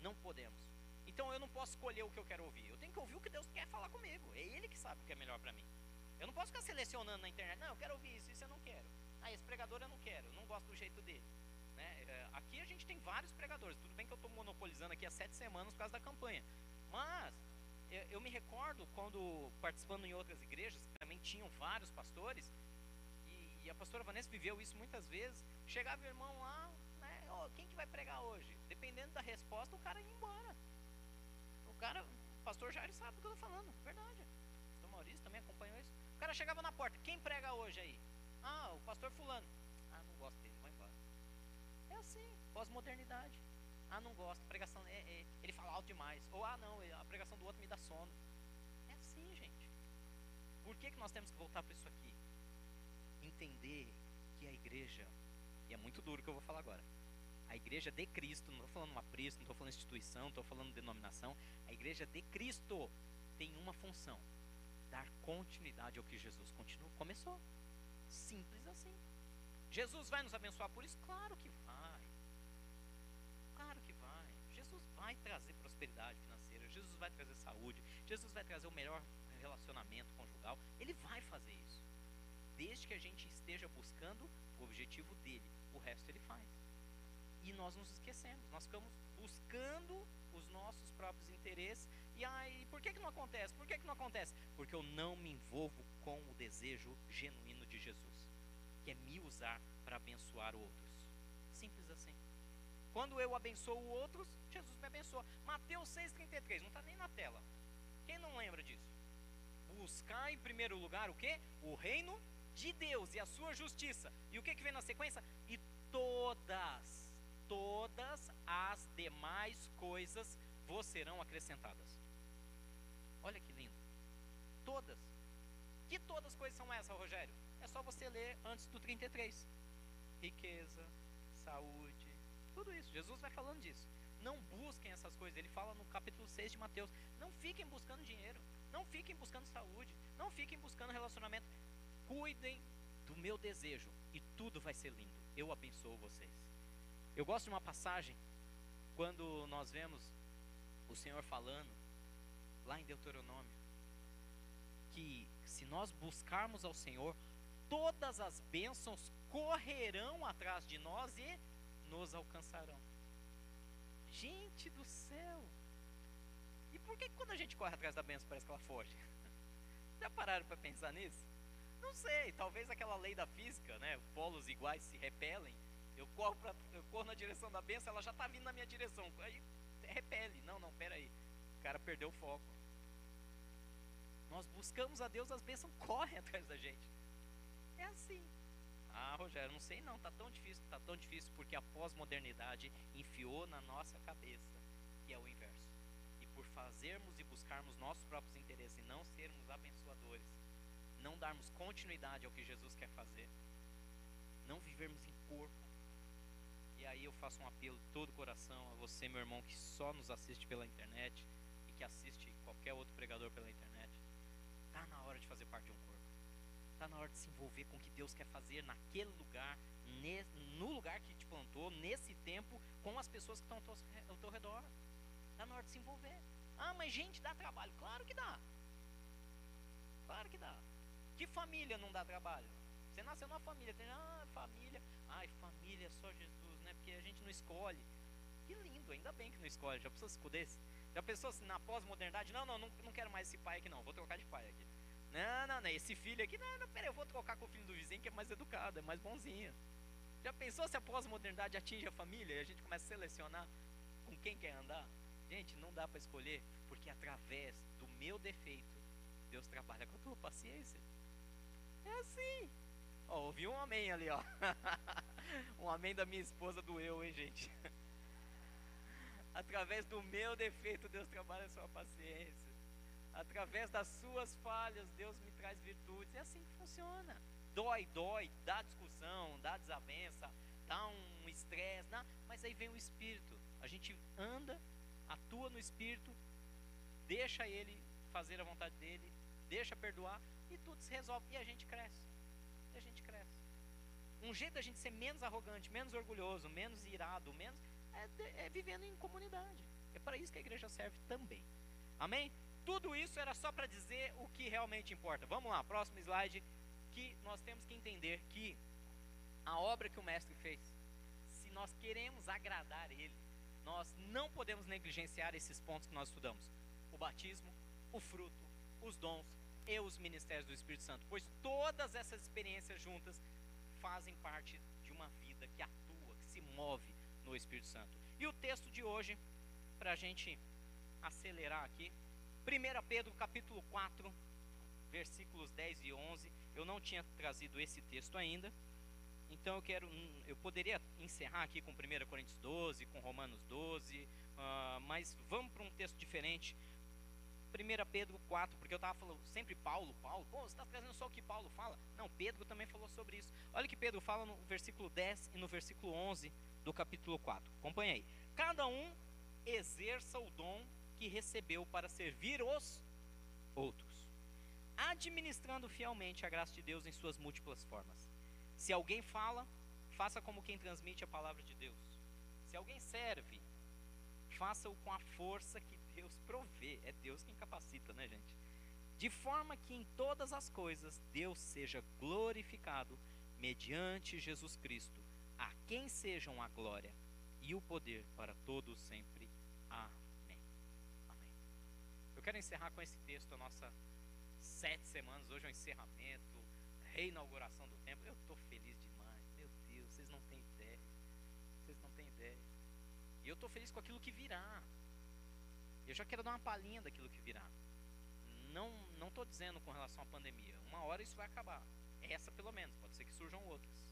Não podemos. Então eu não posso escolher o que eu quero ouvir. Eu tenho que ouvir o que Deus quer falar comigo. É Ele que sabe o que é melhor para mim. Eu não posso ficar selecionando na internet. Não, eu quero ouvir isso, isso eu não quero. Ah, esse pregador eu não quero, eu não gosto do jeito dele. Né? É, aqui a gente tem vários pregadores. Tudo bem que eu estou monopolizando aqui há sete semanas por causa da campanha. Mas eu, eu me recordo quando participando em outras igrejas, que também tinham vários pastores, e a pastora Vanessa viveu isso muitas vezes. Chegava o irmão lá, né? Oh, quem que vai pregar hoje? Dependendo da resposta, o cara ia embora. O cara, o pastor Jair sabe o que eu estou falando, verdade. O pastor Maurício também acompanhou isso. O cara chegava na porta, quem prega hoje aí? Ah, o pastor fulano. Ah, não gosto dele, vai embora. É assim, pós-modernidade. Ah, não gosto, pregação, é, é, ele fala alto demais. Ou, ah, não, a pregação do outro me dá sono. É assim, gente. Por que, que nós temos que voltar para isso aqui? entender que a igreja, e é muito duro o que eu vou falar agora, a igreja de Cristo, não estou falando uma prista, não estou falando instituição, não estou falando denominação, a igreja de Cristo tem uma função: dar continuidade ao que Jesus continuou, começou. Simples assim. Jesus vai nos abençoar por isso? Claro que vai. Claro que vai. Jesus vai trazer prosperidade financeira, Jesus vai trazer saúde, Jesus vai trazer o melhor relacionamento conjugal, ele vai fazer isso desde que a gente esteja buscando o objetivo dele. O resto ele faz. E nós nos esquecemos, nós ficamos buscando os nossos próprios interesses. E aí, por que, que não acontece? Por que, que não acontece? Porque eu não me envolvo com o desejo genuíno de Jesus, que é me usar para abençoar outros. Simples assim. Quando eu abençoo outros, Jesus me abençoa. Mateus 6,33, não está nem na tela. Quem não lembra disso? Buscar em primeiro lugar o que? O reino de Deus e a sua justiça. E o que, que vem na sequência? E todas, todas as demais coisas vos serão acrescentadas. Olha que lindo. Todas. Que todas as coisas são essas, Rogério? É só você ler antes do 33. Riqueza, saúde, tudo isso. Jesus vai falando disso. Não busquem essas coisas. Ele fala no capítulo 6 de Mateus. Não fiquem buscando dinheiro. Não fiquem buscando saúde. Não fiquem buscando relacionamento cuidem do meu desejo e tudo vai ser lindo. Eu abençoo vocês. Eu gosto de uma passagem quando nós vemos o Senhor falando lá em Deuteronômio que se nós buscarmos ao Senhor, todas as bênçãos correrão atrás de nós e nos alcançarão. Gente do céu! E por que quando a gente corre atrás da bênção parece que ela foge? Já pararam para pensar nisso? Não sei, talvez aquela lei da física, né? Polos iguais se repelem. Eu corro, pra, eu corro na direção da benção, ela já está vindo na minha direção. Aí repele. Não, não, peraí. O cara perdeu o foco. Nós buscamos a Deus, as bênçãos correm atrás da gente. É assim. Ah, Rogério, não sei não, tá tão difícil, tá tão difícil porque a pós-modernidade enfiou na nossa cabeça que é o inverso. E por fazermos e buscarmos nossos próprios interesses e não sermos abençoadores, não darmos continuidade ao que Jesus quer fazer, não vivermos em corpo. E aí eu faço um apelo de todo o coração a você, meu irmão, que só nos assiste pela internet e que assiste qualquer outro pregador pela internet. Tá na hora de fazer parte de um corpo. Tá na hora de se envolver com o que Deus quer fazer naquele lugar, no lugar que te plantou, nesse tempo, com as pessoas que estão ao teu redor. Tá na hora de se envolver. Ah, mas gente, dá trabalho. Claro que dá. Claro que dá. Que família não dá trabalho? Você nasceu numa família, tem, ah, família, ai, família só Jesus, né? Porque a gente não escolhe. Que lindo, ainda bem que não escolhe. Já pensou se pudesse? Já pensou se na pós-modernidade, não, não, não, não quero mais esse pai aqui não, vou trocar de pai aqui. Não, não, não, esse filho aqui, não, não, peraí, eu vou trocar com o filho do vizinho que é mais educado, é mais bonzinho. Já pensou se a pós-modernidade atinge a família e a gente começa a selecionar com quem quer andar? Gente, não dá para escolher, porque através do meu defeito, Deus trabalha com a tua paciência. É assim. Ó, ouvi um amém ali, ó. um amém da minha esposa doeu, hein, gente? Através do meu defeito, Deus trabalha a sua paciência. Através das suas falhas, Deus me traz virtudes. É assim que funciona. Dói, dói, dá discussão, dá desavença, dá um estresse, mas aí vem o Espírito. A gente anda, atua no Espírito, deixa Ele fazer a vontade dele, deixa perdoar e tudo se resolve. E a gente cresce. E a gente cresce. Um jeito da gente ser menos arrogante, menos orgulhoso, menos irado, menos é, é vivendo em comunidade. É para isso que a igreja serve também. Amém? Tudo isso era só para dizer o que realmente importa. Vamos lá, próximo slide. Que nós temos que entender que a obra que o mestre fez, se nós queremos agradar ele, nós não podemos negligenciar esses pontos que nós estudamos: o batismo, o fruto, os dons e os ministérios do Espírito Santo, pois todas essas experiências juntas fazem parte de uma vida que atua, que se move no Espírito Santo. E o texto de hoje, para a gente acelerar aqui, 1 Pedro capítulo 4, versículos 10 e 11. Eu não tinha trazido esse texto ainda, então eu quero, hum, eu poderia encerrar aqui com 1 Coríntios 12, com Romanos 12, uh, ah, mas vamos para um texto diferente. 1 Pedro 4, porque eu estava falando sempre Paulo, Paulo, pô, você está trazendo só o que Paulo fala? Não, Pedro também falou sobre isso. Olha o que Pedro fala no versículo 10 e no versículo 11 do capítulo 4. Acompanha aí. Cada um exerça o dom que recebeu para servir os outros, administrando fielmente a graça de Deus em suas múltiplas formas. Se alguém fala, faça como quem transmite a palavra de Deus. Se alguém serve, faça-o com a força que Deus provê. É Deus quem capacita, né, gente? De forma que em todas as coisas Deus seja glorificado mediante Jesus Cristo, a quem sejam a glória e o poder para todos sempre. Quero encerrar com esse texto a nossa sete semanas. Hoje é o encerramento, reinauguração do templo. Eu estou feliz demais. Meu Deus, vocês não têm ideia. Vocês não têm ideia. E eu estou feliz com aquilo que virá. Eu já quero dar uma palhinha daquilo que virá. Não não estou dizendo com relação à pandemia. Uma hora isso vai acabar. Essa pelo menos. Pode ser que surjam outras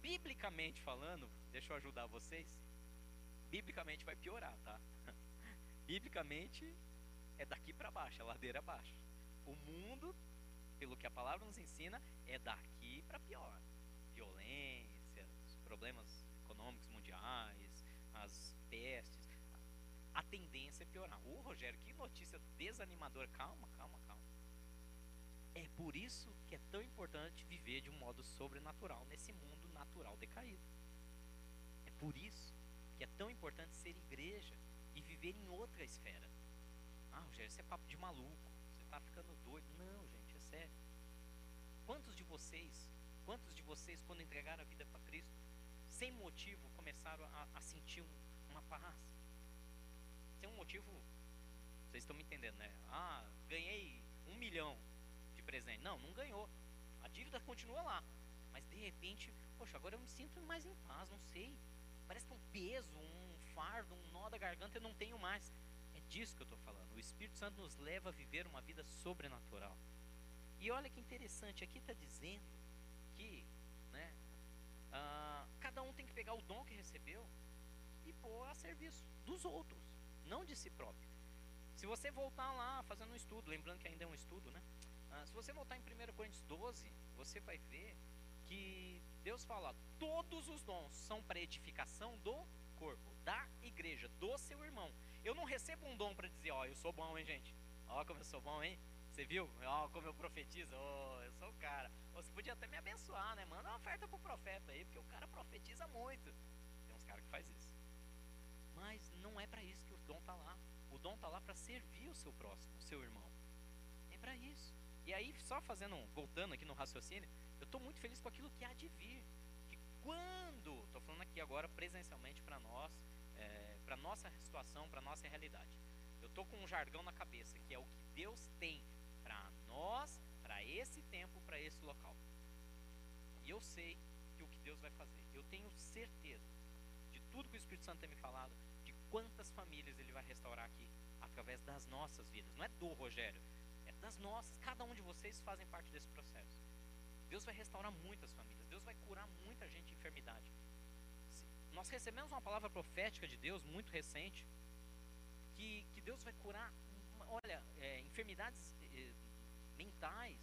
biblicamente falando, deixa eu ajudar vocês. Biblicamente vai piorar, tá? Biblicamente é daqui para baixo, é ladeira abaixo. O mundo, pelo que a palavra nos ensina, é daqui para pior. Violência, problemas econômicos mundiais, as pestes. A tendência é piorar. Ô, Rogério, que notícia desanimadora. Calma, calma, calma. É por isso que é tão importante viver de um modo sobrenatural nesse mundo natural decaído. É por isso que é tão importante ser igreja e viver em outra esfera. Ah, Rogério, isso é papo de maluco. Você está ficando doido. Não, gente, é sério. Quantos de vocês, quantos de vocês, quando entregaram a vida para Cristo, sem motivo, começaram a, a sentir um, uma paz? Sem um motivo, vocês estão me entendendo, né? Ah, ganhei um milhão de presente. Não, não ganhou. A dívida continua lá. Mas de repente Poxa, agora eu me sinto mais em paz, não sei. Parece que um peso, um fardo, um nó da garganta eu não tenho mais. Disso que eu estou falando. O Espírito Santo nos leva a viver uma vida sobrenatural. E olha que interessante, aqui está dizendo que né, uh, cada um tem que pegar o dom que recebeu e pôr a serviço dos outros, não de si próprio. Se você voltar lá fazendo um estudo, lembrando que ainda é um estudo, né? Uh, se você voltar em 1 Coríntios 12, você vai ver que Deus fala: todos os dons são para edificação do corpo, da igreja, do seu irmão. Eu não recebo um dom para dizer: ó, oh, eu sou bom, hein, gente? Ó, como eu sou bom, hein? Você viu? Ó, como eu profetizo. Ó, eu sou o cara. Você podia até me abençoar, né? Manda uma oferta pro profeta aí, porque o cara profetiza muito. Tem uns caras que faz isso. Mas não é para isso que o dom tá lá. O dom tá lá para servir o seu próximo, o seu irmão. É para isso. E aí, só fazendo, voltando aqui no raciocínio, eu estou muito feliz com aquilo que há de vir. Que quando, estou falando aqui agora presencialmente para nós, é, para nossa situação, para nossa realidade. Eu estou com um jargão na cabeça, que é o que Deus tem para nós, para esse tempo, para esse local. E eu sei que o que Deus vai fazer. Eu tenho certeza de tudo que o Espírito Santo tem me falado, de quantas famílias ele vai restaurar aqui através das nossas vidas. Não é do Rogério, é das nossas. Cada um de vocês fazem parte desse processo. Deus vai restaurar muitas famílias. Deus vai curar muita gente de enfermidade. Nós recebemos uma palavra profética de Deus muito recente que, que Deus vai curar, olha, é, enfermidades é, mentais,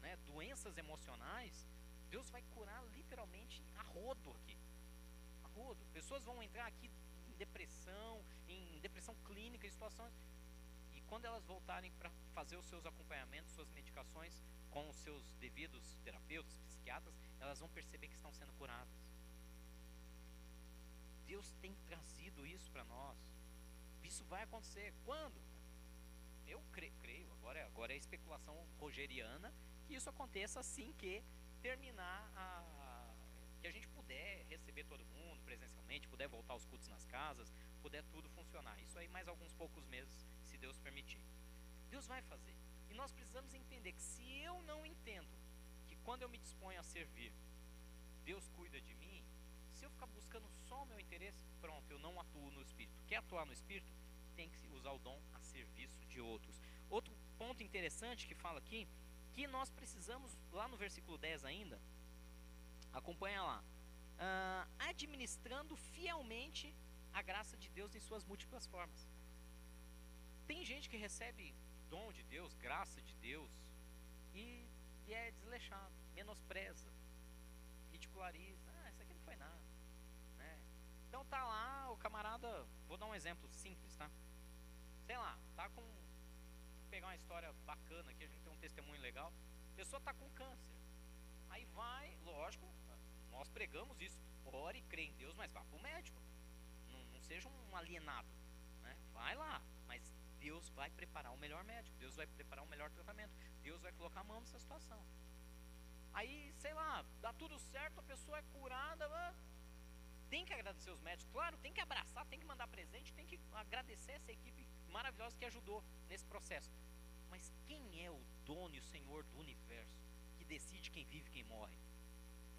né, doenças emocionais. Deus vai curar literalmente a rodo aqui. A rodo. Pessoas vão entrar aqui em depressão, em depressão clínica, em situações. E quando elas voltarem para fazer os seus acompanhamentos, suas medicações com os seus devidos terapeutas, psiquiatras, elas vão perceber que estão sendo curadas. Deus tem trazido isso para nós. Isso vai acontecer. Quando? Eu creio, creio agora, é, agora é especulação rogeriana, que isso aconteça assim que terminar a. que a gente puder receber todo mundo presencialmente, puder voltar aos cultos nas casas, puder tudo funcionar. Isso aí mais alguns poucos meses, se Deus permitir. Deus vai fazer. E nós precisamos entender que se eu não entendo que quando eu me disponho a servir, Deus cuida de mim, se eu ficar buscando só o meu interesse, pronto, eu não atuo no espírito. Quer atuar no espírito? Tem que usar o dom a serviço de outros. Outro ponto interessante que fala aqui, que nós precisamos, lá no versículo 10 ainda, acompanha lá, uh, administrando fielmente a graça de Deus em suas múltiplas formas. Tem gente que recebe dom de Deus, graça de Deus, e, e é desleixado, menospreza, ridiculariza tá lá, o camarada, vou dar um exemplo simples, tá? Sei lá, tá com vou pegar uma história bacana aqui, a gente tem um testemunho legal. A pessoa tá com câncer. Aí vai, lógico, nós pregamos isso. Ore, crê em Deus, mas vá pro médico. Não, não seja um alienado, né? Vai lá, mas Deus vai preparar o melhor médico, Deus vai preparar o melhor tratamento, Deus vai colocar a mão nessa situação. Aí, sei lá, dá tudo certo, a pessoa é curada, tem que agradecer os médicos, claro, tem que abraçar, tem que mandar presente, tem que agradecer essa equipe maravilhosa que ajudou nesse processo. Mas quem é o dono e o Senhor do universo que decide quem vive e quem morre?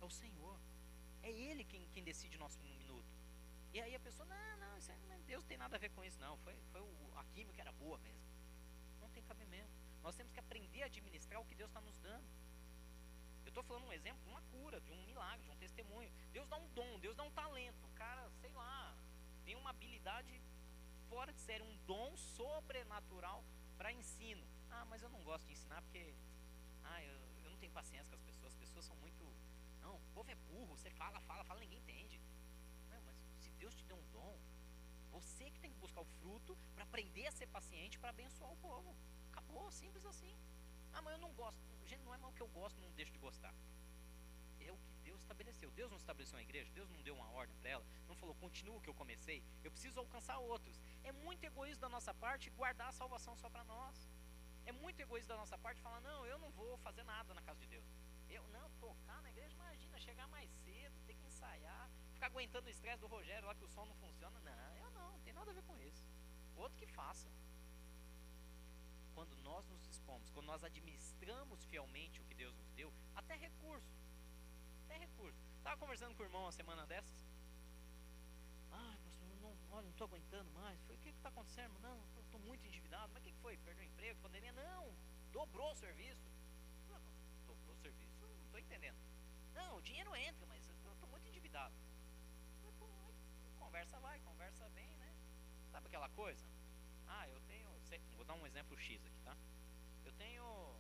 É o Senhor. É Ele quem, quem decide nosso minuto. E aí a pessoa, não, não, isso aí, Deus tem nada a ver com isso, não. Foi, foi o, a química era boa mesmo. Não tem cabimento. Nós temos que aprender a administrar o que Deus está nos dando. Estou falando um exemplo uma cura, de um milagre, de um testemunho. Deus dá um dom, Deus dá um talento. O cara, sei lá, tem uma habilidade fora de série, um dom sobrenatural para ensino. Ah, mas eu não gosto de ensinar porque ah, eu, eu não tenho paciência com as pessoas. As pessoas são muito. Não, o povo é burro, você fala, fala, fala, ninguém entende. Não, mas se Deus te deu um dom, você que tem que buscar o fruto para aprender a ser paciente para abençoar o povo. Acabou, simples assim. Ah, mas eu não gosto. Gente, não é mal que eu gosto, não deixo de gostar. É o que Deus estabeleceu. Deus não estabeleceu uma igreja, Deus não deu uma ordem para ela, não falou, continua o que eu comecei. Eu preciso alcançar outros. É muito egoísmo da nossa parte guardar a salvação só para nós. É muito egoísmo da nossa parte falar, não, eu não vou fazer nada na casa de Deus. Eu não, tocar na igreja, imagina, chegar mais cedo, ter que ensaiar, ficar aguentando o estresse do Rogério lá que o som não funciona. Não, eu não, não tem nada a ver com isso. Outro que faça quando nós nos quando nós administramos fielmente o que Deus nos deu, até recurso. Até recurso. Estava conversando com o irmão uma semana dessas. Ai, pastor, não, olha, não estou aguentando mais. Foi o que está acontecendo? Não, estou muito endividado. Mas o que, que foi? Perdeu o emprego, pandemia? Não, dobrou o serviço. Não, dobrou o serviço? Não estou entendendo. Não, o dinheiro entra, mas eu estou muito endividado. Conversa vai, conversa bem, né? Sabe aquela coisa? Ah, eu tenho vou dar um exemplo X aqui, tá? Eu tenho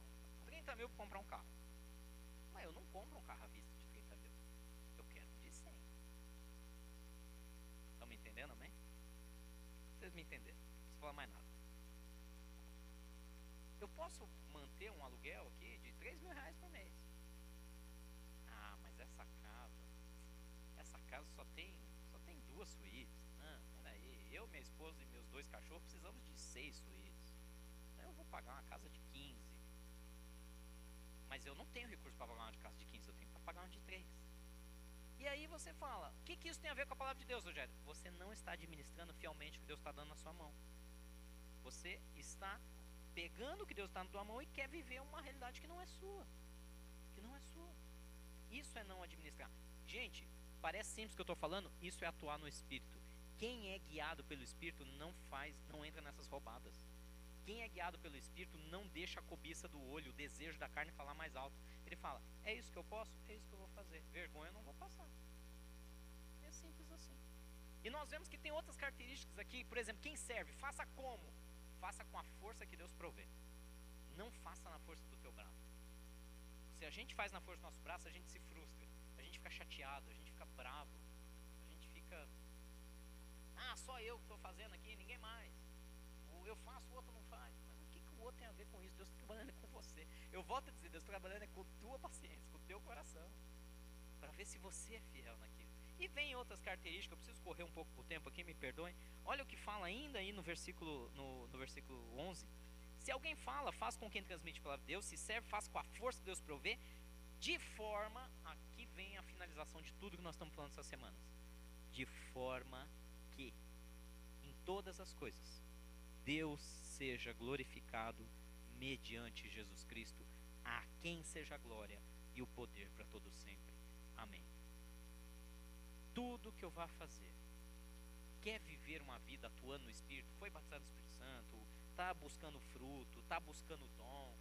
30 mil para comprar um carro. Mas eu não compro um carro à vista de 30 mil. Eu quero de 100. Estão me entendendo, amém? Vocês me entenderam. Não preciso falar mais nada. Eu posso manter um aluguel aqui de 3 mil reais por mês. Ah, mas essa casa, essa casa só tem, só tem duas suítes. Ah, peraí, eu, minha esposa e meus dois cachorros precisamos de seis suítes pagar uma casa de 15. Mas eu não tenho recurso para pagar uma de casa de 15, eu tenho para pagar uma de 3. E aí você fala, o que, que isso tem a ver com a palavra de Deus, Rogério? Você não está administrando fielmente o que Deus está dando na sua mão. Você está pegando o que Deus está na tua mão e quer viver uma realidade que não é sua. Que não é sua. Isso é não administrar. Gente, parece simples que eu estou falando, isso é atuar no espírito. Quem é guiado pelo espírito não faz, não entra nessas roubadas. Quem é guiado pelo espírito não deixa a cobiça do olho, o desejo da carne falar mais alto. Ele fala: "É isso que eu posso? É isso que eu vou fazer. Vergonha eu não vou passar". É simples assim. E nós vemos que tem outras características aqui, por exemplo, quem serve, faça como? Faça com a força que Deus provê. Não faça na força do teu braço. Se a gente faz na força do nosso braço, a gente se frustra, a gente fica chateado, a gente fica bravo, a gente fica. Ah, só eu que estou fazendo aqui, ninguém mais. eu faço, o outro não faz. Mas o que, que o outro tem a ver com isso? Deus está trabalhando com você. Eu volto a dizer, Deus está trabalhando é com tua paciência, com teu coração. Para ver se você é fiel naquilo. E vem outras características, eu preciso correr um pouco por tempo aqui, me perdoem. Olha o que fala ainda aí no versículo, no, no versículo 11. Se alguém fala, faz com quem transmite a palavra de Deus, se serve, faz com a força que Deus provê, de forma, aqui vem a finalização de tudo que nós estamos falando essas semanas. De forma que, em todas as coisas, Deus seja glorificado mediante Jesus Cristo, a quem seja a glória e o poder para todo sempre. Amém tudo que eu vá fazer, quer viver uma vida atuando no Espírito, foi batizado no Espírito Santo, está buscando fruto, está buscando dom.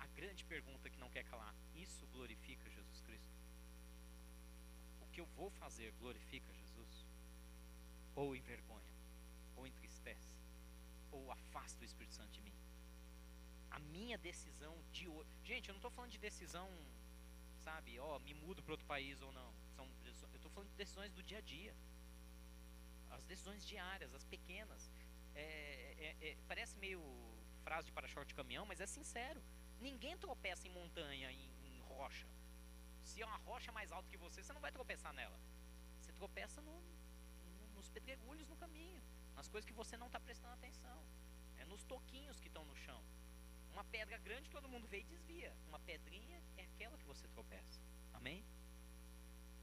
A grande pergunta que não quer calar: isso glorifica Jesus Cristo? O que eu vou fazer glorifica Jesus? Ou envergonha? Ou entristece? Ou afasta o Espírito Santo de mim? A minha decisão de hoje. Gente, eu não estou falando de decisão, sabe, ó, me mudo para outro país ou não falando de decisões do dia a dia. As decisões diárias, as pequenas. É, é, é, parece meio frase de para-choque de caminhão, mas é sincero. Ninguém tropeça em montanha, em, em rocha. Se é uma rocha mais alta que você, você não vai tropeçar nela. Você tropeça no, no, nos pedregulhos no caminho, nas coisas que você não está prestando atenção. É nos toquinhos que estão no chão. Uma pedra grande todo mundo vê e desvia. Uma pedrinha é aquela que você tropeça. Amém?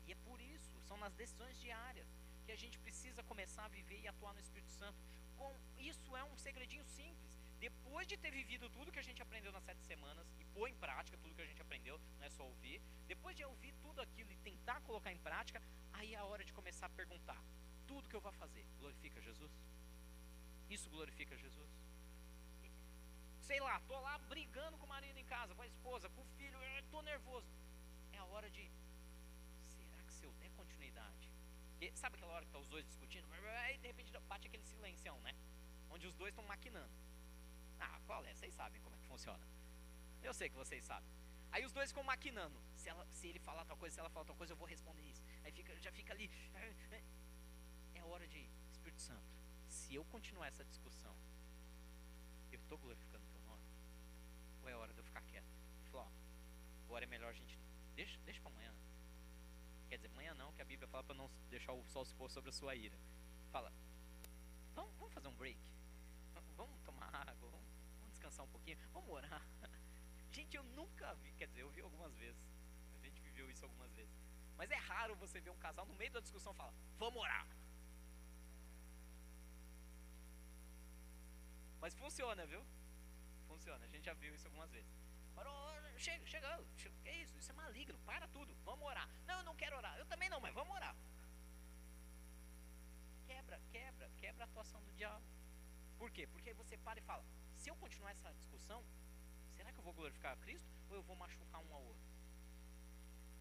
E é por isso são nas decisões diárias que a gente precisa começar a viver e atuar no Espírito Santo. Com isso é um segredinho simples. Depois de ter vivido tudo que a gente aprendeu nas sete semanas e pôr em prática tudo que a gente aprendeu, não é só ouvir. Depois de ouvir tudo aquilo e tentar colocar em prática, aí é a hora de começar a perguntar: tudo que eu vou fazer glorifica Jesus? Isso glorifica Jesus? Sei lá, tô lá brigando com o marido em casa, com a esposa, com o filho, tô nervoso. É a hora de porque sabe aquela hora que tá os dois discutindo? Aí de repente bate aquele silencião, né? Onde os dois estão maquinando. Ah, qual é? Vocês sabem como é que funciona. Eu sei que vocês sabem. Aí os dois ficam maquinando. Se, ela, se ele falar tal coisa, se ela falar tal coisa, eu vou responder isso. Aí fica, já fica ali. É hora de Espírito Santo. Se eu continuar essa discussão, eu estou glorificando o teu nome? Ou é hora de eu ficar quieto? Falar, ó, agora é melhor a gente. Deixa, deixa para amanhã. Quer dizer, amanhã não, que a Bíblia fala para não deixar o sol se pôr sobre a sua ira. Fala, vamos, vamos fazer um break. Vamos tomar água, vamos, vamos descansar um pouquinho, vamos orar. Gente, eu nunca vi, quer dizer, eu vi algumas vezes. A gente viveu isso algumas vezes. Mas é raro você ver um casal no meio da discussão falar, vamos orar. Mas funciona, viu? Funciona, a gente já viu isso algumas vezes. Parou, chega, chega, chega, que isso? Isso é maligno, para tudo, vamos orar. Não, eu não quero orar, eu também não, mas vamos orar. Quebra, quebra, quebra a atuação do diabo. Por quê? Porque aí você para e fala: se eu continuar essa discussão, será que eu vou glorificar a Cristo ou eu vou machucar um ao outro?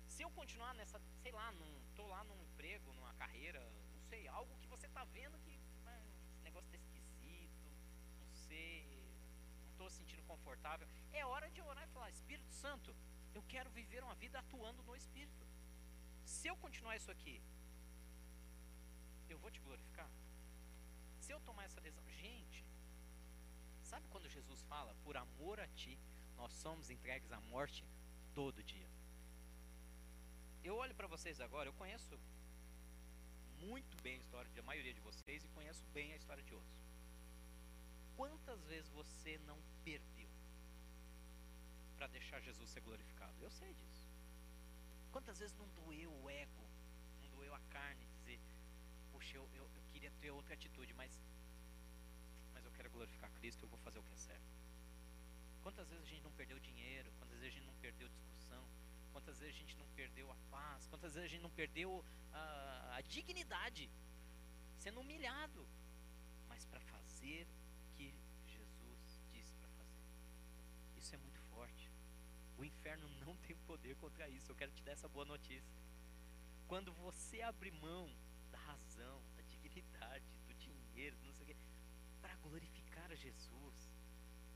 Se eu continuar nessa, sei lá, num, tô lá num emprego, numa carreira, não sei, algo que você tá vendo que ah, esse negócio tá esquisito, não sei, estou sentindo confortável, é hora de orar e falar: Espírito Santo, eu quero viver uma vida atuando no Espírito. Se eu continuar isso aqui, eu vou te glorificar. Se eu tomar essa decisão, gente, sabe quando Jesus fala, por amor a ti, nós somos entregues à morte todo dia? Eu olho para vocês agora, eu conheço muito bem a história da maioria de vocês e conheço bem a história de outros. Você não perdeu para deixar Jesus ser glorificado? Eu sei disso. Quantas vezes não doeu o ego, não doeu a carne, dizer, poxa, eu, eu, eu queria ter outra atitude, mas, mas eu quero glorificar Cristo, eu vou fazer o que é certo. Quantas vezes a gente não perdeu dinheiro, quantas vezes a gente não perdeu discussão, quantas vezes vezes a gente não perdeu a paz? Quantas vezes a gente não perdeu a, a dignidade? Sendo humilhado. Mas para fazer o que Jesus disse para fazer. Isso é muito forte. O inferno não tem poder contra isso. Eu quero te dar essa boa notícia. Quando você abre mão da razão, da dignidade, do dinheiro, não sei o quê, para glorificar a Jesus.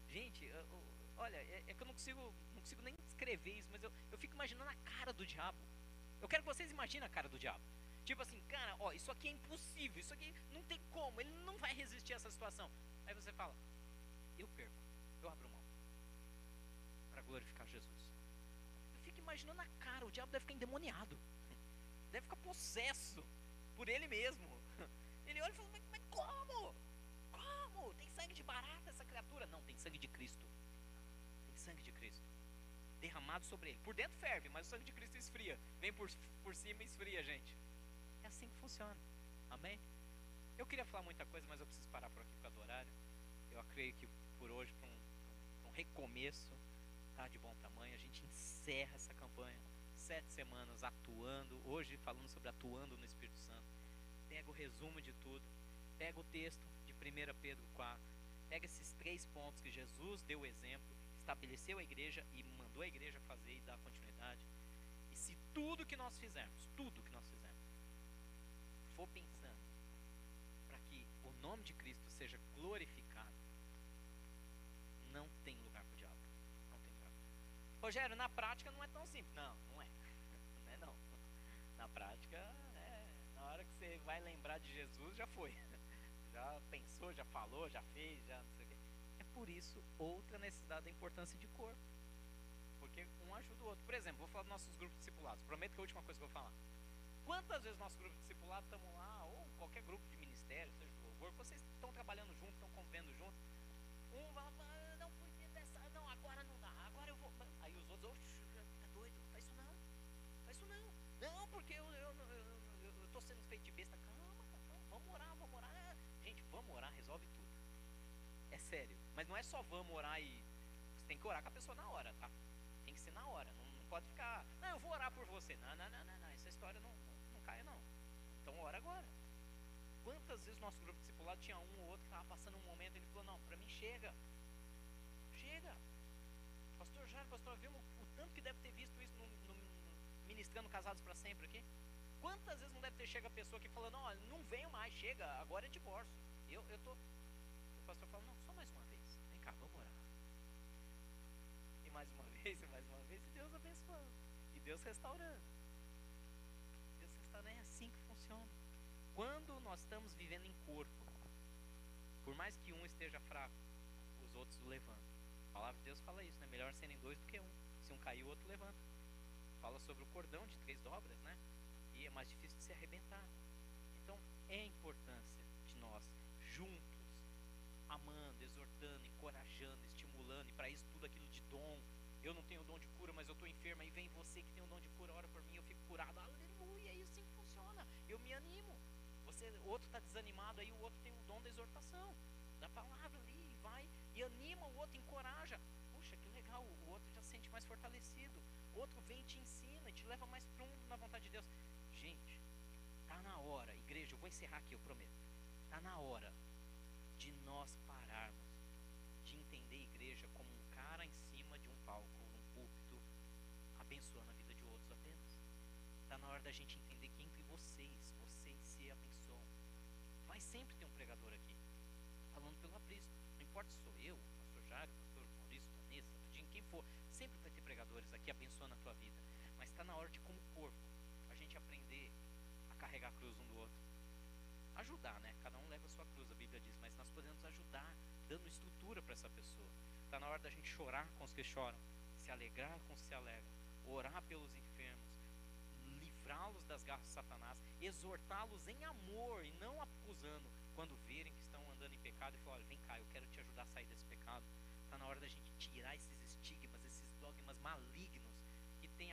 Gente, eu, eu, olha, é, é, que eu não consigo, não consigo nem descrever isso, mas eu, eu fico imaginando a cara do diabo. Eu quero que vocês imaginem a cara do diabo. Tipo assim, cara, ó, isso aqui é impossível, isso aqui não tem como, ele não vai resistir a essa situação. Aí você fala, eu perco, eu abro mão para glorificar Jesus. Eu fico imaginando a cara, o diabo deve ficar endemoniado, deve ficar possesso por ele mesmo. Ele olha e fala, mas, mas como? Como? Tem sangue de barata essa criatura? Não, tem sangue de Cristo. Tem sangue de Cristo derramado sobre ele. Por dentro ferve, mas o sangue de Cristo esfria. Vem por, por cima e esfria, gente. É assim que funciona. Amém? Eu queria falar muita coisa, mas eu preciso parar por aqui por causa do horário. Eu creio que por hoje, para um, um, recomeço, tá de bom tamanho. A gente encerra essa campanha. Sete semanas atuando. Hoje falando sobre atuando no Espírito Santo. Pega o resumo de tudo. Pega o texto de 1 Pedro 4. Pega esses três pontos que Jesus deu o exemplo, estabeleceu a igreja e mandou a igreja fazer e dar continuidade. E se tudo que nós fizermos, tudo que nós fizermos, for pensando para que o nome de Cristo seja glorificado, não tem lugar para o diabo. Não tem lugar. Rogério, na prática não é tão simples. Não, não é. Não é não. Na prática, é, na hora que você vai lembrar de Jesus, já foi. Já pensou, já falou, já fez, já não sei o quê. É por isso outra necessidade da importância de corpo porque um ajuda o outro. Por exemplo, vou falar dos nossos grupos discipulados. Prometo que é a última coisa que eu vou falar. Quantas vezes nosso grupo discipulado estamos lá, ou qualquer grupo de ministério, seja de louvor, vocês estão trabalhando junto, estão convivendo junto. Um vai ah, não podia dessa, não, agora não dá, agora eu vou. Aí os outros, tá doido, faz isso não, faz isso não. Não, porque eu, eu, eu, eu, eu tô sendo feito de besta. Calma, calma, vamos orar, vamos orar. Gente, vamos orar, resolve tudo. É sério. Mas não é só vamos orar e. Você tem que orar com a pessoa na hora, tá? ser na hora. Não, não, pode ficar, não, eu vou orar por você. Não, não, não, não, não essa história não, não, não cai, não. Então ora agora. Quantas vezes nosso grupo discipulado tinha um ou outro que estava passando um momento e ele falou, não, para mim chega. Chega. Pastor Jairo, pastor, vimos o tanto que deve ter visto isso no, no, ministrando casados para sempre aqui. Quantas vezes não deve ter chegado a pessoa que falando, não, não venho mais, chega, agora é divórcio. Eu, eu tô. O pastor fala, não, só mais uma vez. Vem cá, vamos orar. E mais uma vez, e mais uma vez, e Deus abençoando. E Deus restaurando. Deus restaurando, é assim que funciona. Quando nós estamos vivendo em corpo, por mais que um esteja fraco, os outros o levantam. A palavra de Deus fala isso, né? Melhor serem dois do que um. Se um cair, o outro levanta. Fala sobre o cordão de três dobras, né? É mais difícil de se arrebentar. Então, é a importância de nós, juntos, amando, exortando, encorajando, estimulando, e para isso tudo aquilo de dom, eu não tenho dom de cura, mas eu estou enferma, e vem você que tem o dom de cura, ora por mim, eu fico curado. Aleluia, assim que funciona. Eu me animo. Você, o outro está desanimado, aí o outro tem o dom da exortação, da palavra ali, e vai e anima o outro, encoraja. Puxa, que legal, o outro já se sente mais fortalecido. O outro vem e te ensina, te leva mais pronto na vontade de Deus. Gente, tá na hora, igreja, eu vou encerrar aqui, eu prometo. Tá na hora de nós pararmos de entender a igreja como um cara em cima de um palco, num púlpito, abençoando a vida de outros apenas. Está na hora da gente entender que entre vocês, vocês se abençoam. Vai sempre ter um pregador aqui, falando pelo aprisco. Não importa se sou eu, pastor Jário, pastor Maurício, Vanessa, Tudinho, quem for, sempre vai ter pregadores aqui abençoando a tua vida. Mas está na hora de, como corpo, gente aprender a carregar a cruz um do outro. Ajudar, né? Cada um leva a sua cruz, a Bíblia diz, mas nós podemos ajudar dando estrutura para essa pessoa. Está na hora da gente chorar com os que choram, se alegrar com os que se alegram, orar pelos enfermos, livrá-los das garras de Satanás, exortá-los em amor e não acusando quando verem que estão andando em pecado e falar: olha, vem cá, eu quero te ajudar a sair desse pecado. Está na hora da gente tirar esses estigmas, esses dogmas malignos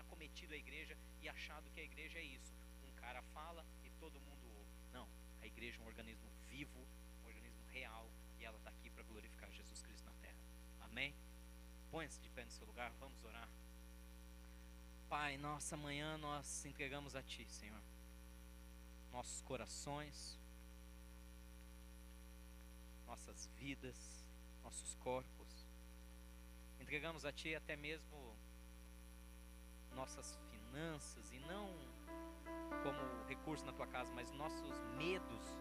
acometido a igreja e achado que a igreja é isso. Um cara fala e todo mundo ouve. Não, a igreja é um organismo vivo, um organismo real e ela está aqui para glorificar Jesus Cristo na terra. Amém? Põe-se de pé no seu lugar, vamos orar. Pai. Nossa manhã nós entregamos a Ti, Senhor. Nossos corações, nossas vidas, nossos corpos. Entregamos a Ti até mesmo nossas finanças e não como recurso na Tua casa, mas nossos medos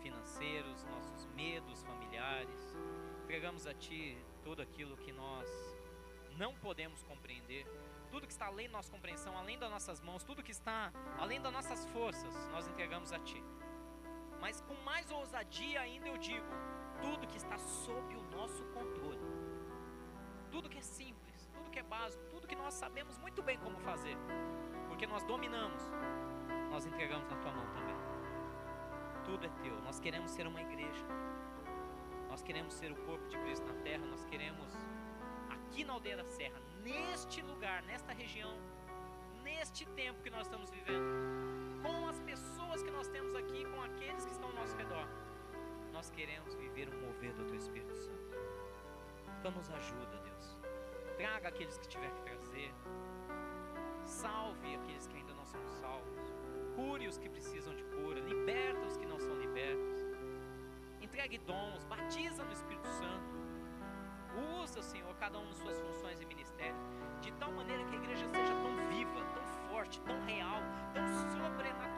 financeiros, nossos medos familiares. Entregamos a Ti tudo aquilo que nós não podemos compreender, tudo que está além da nossa compreensão, além das nossas mãos, tudo que está além das nossas forças, nós entregamos a Ti. Mas com mais ousadia ainda eu digo, tudo que está sob o nosso controle, tudo que é simples, tudo que é básico, tudo nós sabemos muito bem como fazer, porque nós dominamos, nós entregamos na Tua mão também. Tudo é Teu. Nós queremos ser uma igreja. Nós queremos ser o corpo de Cristo na terra. Nós queremos aqui na aldeia da Serra, neste lugar, nesta região, neste tempo que nós estamos vivendo, com as pessoas que nós temos aqui, com aqueles que estão ao nosso redor, nós queremos viver um mover do Teu Espírito Santo. Então nos ajuda, Deus. Traga aqueles que tiver que. Salve aqueles que ainda não são salvos. Cure os que precisam de cura. Liberta os que não são libertos. Entregue dons. Batiza no Espírito Santo. Usa, Senhor, cada um nas suas funções e ministérios, de tal maneira que a igreja seja tão viva, tão forte, tão real, tão sobrenatural.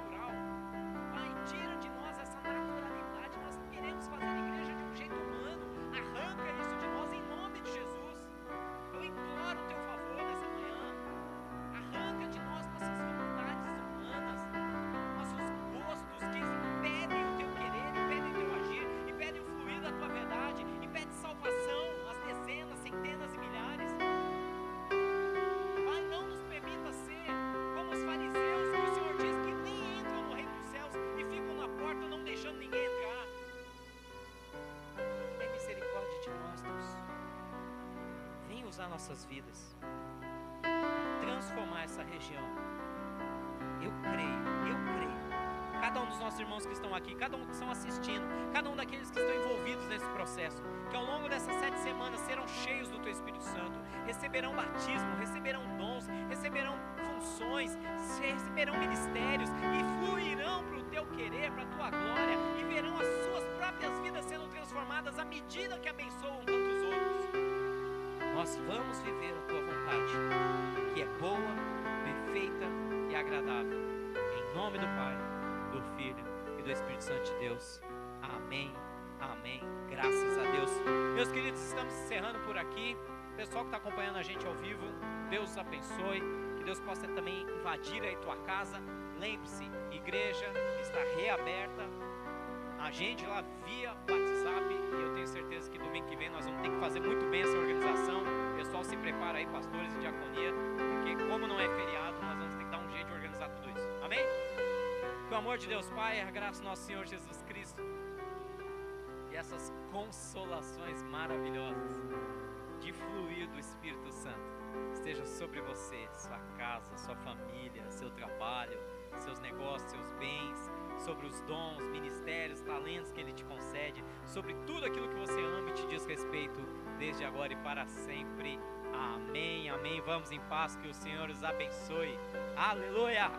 Usar nossas vidas, transformar essa região. Eu creio, eu creio. Cada um dos nossos irmãos que estão aqui, cada um que estão assistindo, cada um daqueles que estão envolvidos nesse processo, que ao longo dessas sete semanas serão cheios do Teu Espírito Santo, receberão batismo, receberão dons, receberão funções, receberão ministérios e fluirão para o Teu querer, para a Tua glória e verão as suas próprias vidas sendo transformadas à medida que abençoam. Nós vamos viver a Tua vontade, que é boa, perfeita e agradável. Em nome do Pai, do Filho e do Espírito Santo de Deus. Amém. Amém. Graças a Deus. Meus queridos, estamos encerrando por aqui. Pessoal que está acompanhando a gente ao vivo, Deus abençoe. Que Deus possa também invadir aí tua casa. Lembre-se, igreja está reaberta. Agende lá via pastores e diaconia. Porque como não é feriado, nós vamos ter que dar um jeito de organizar tudo isso. Amém? Que o amor de Deus Pai, a graça do nosso Senhor Jesus Cristo e essas consolações maravilhosas de fluir do Espírito Santo esteja sobre você, sua casa, sua família, seu trabalho, seus negócios, seus bens, sobre os dons, ministérios, talentos que Ele te concede, sobre tudo aquilo que você ama e te diz respeito, desde agora e para sempre. Amém, amém. Vamos em paz, que o Senhor os abençoe. Aleluia!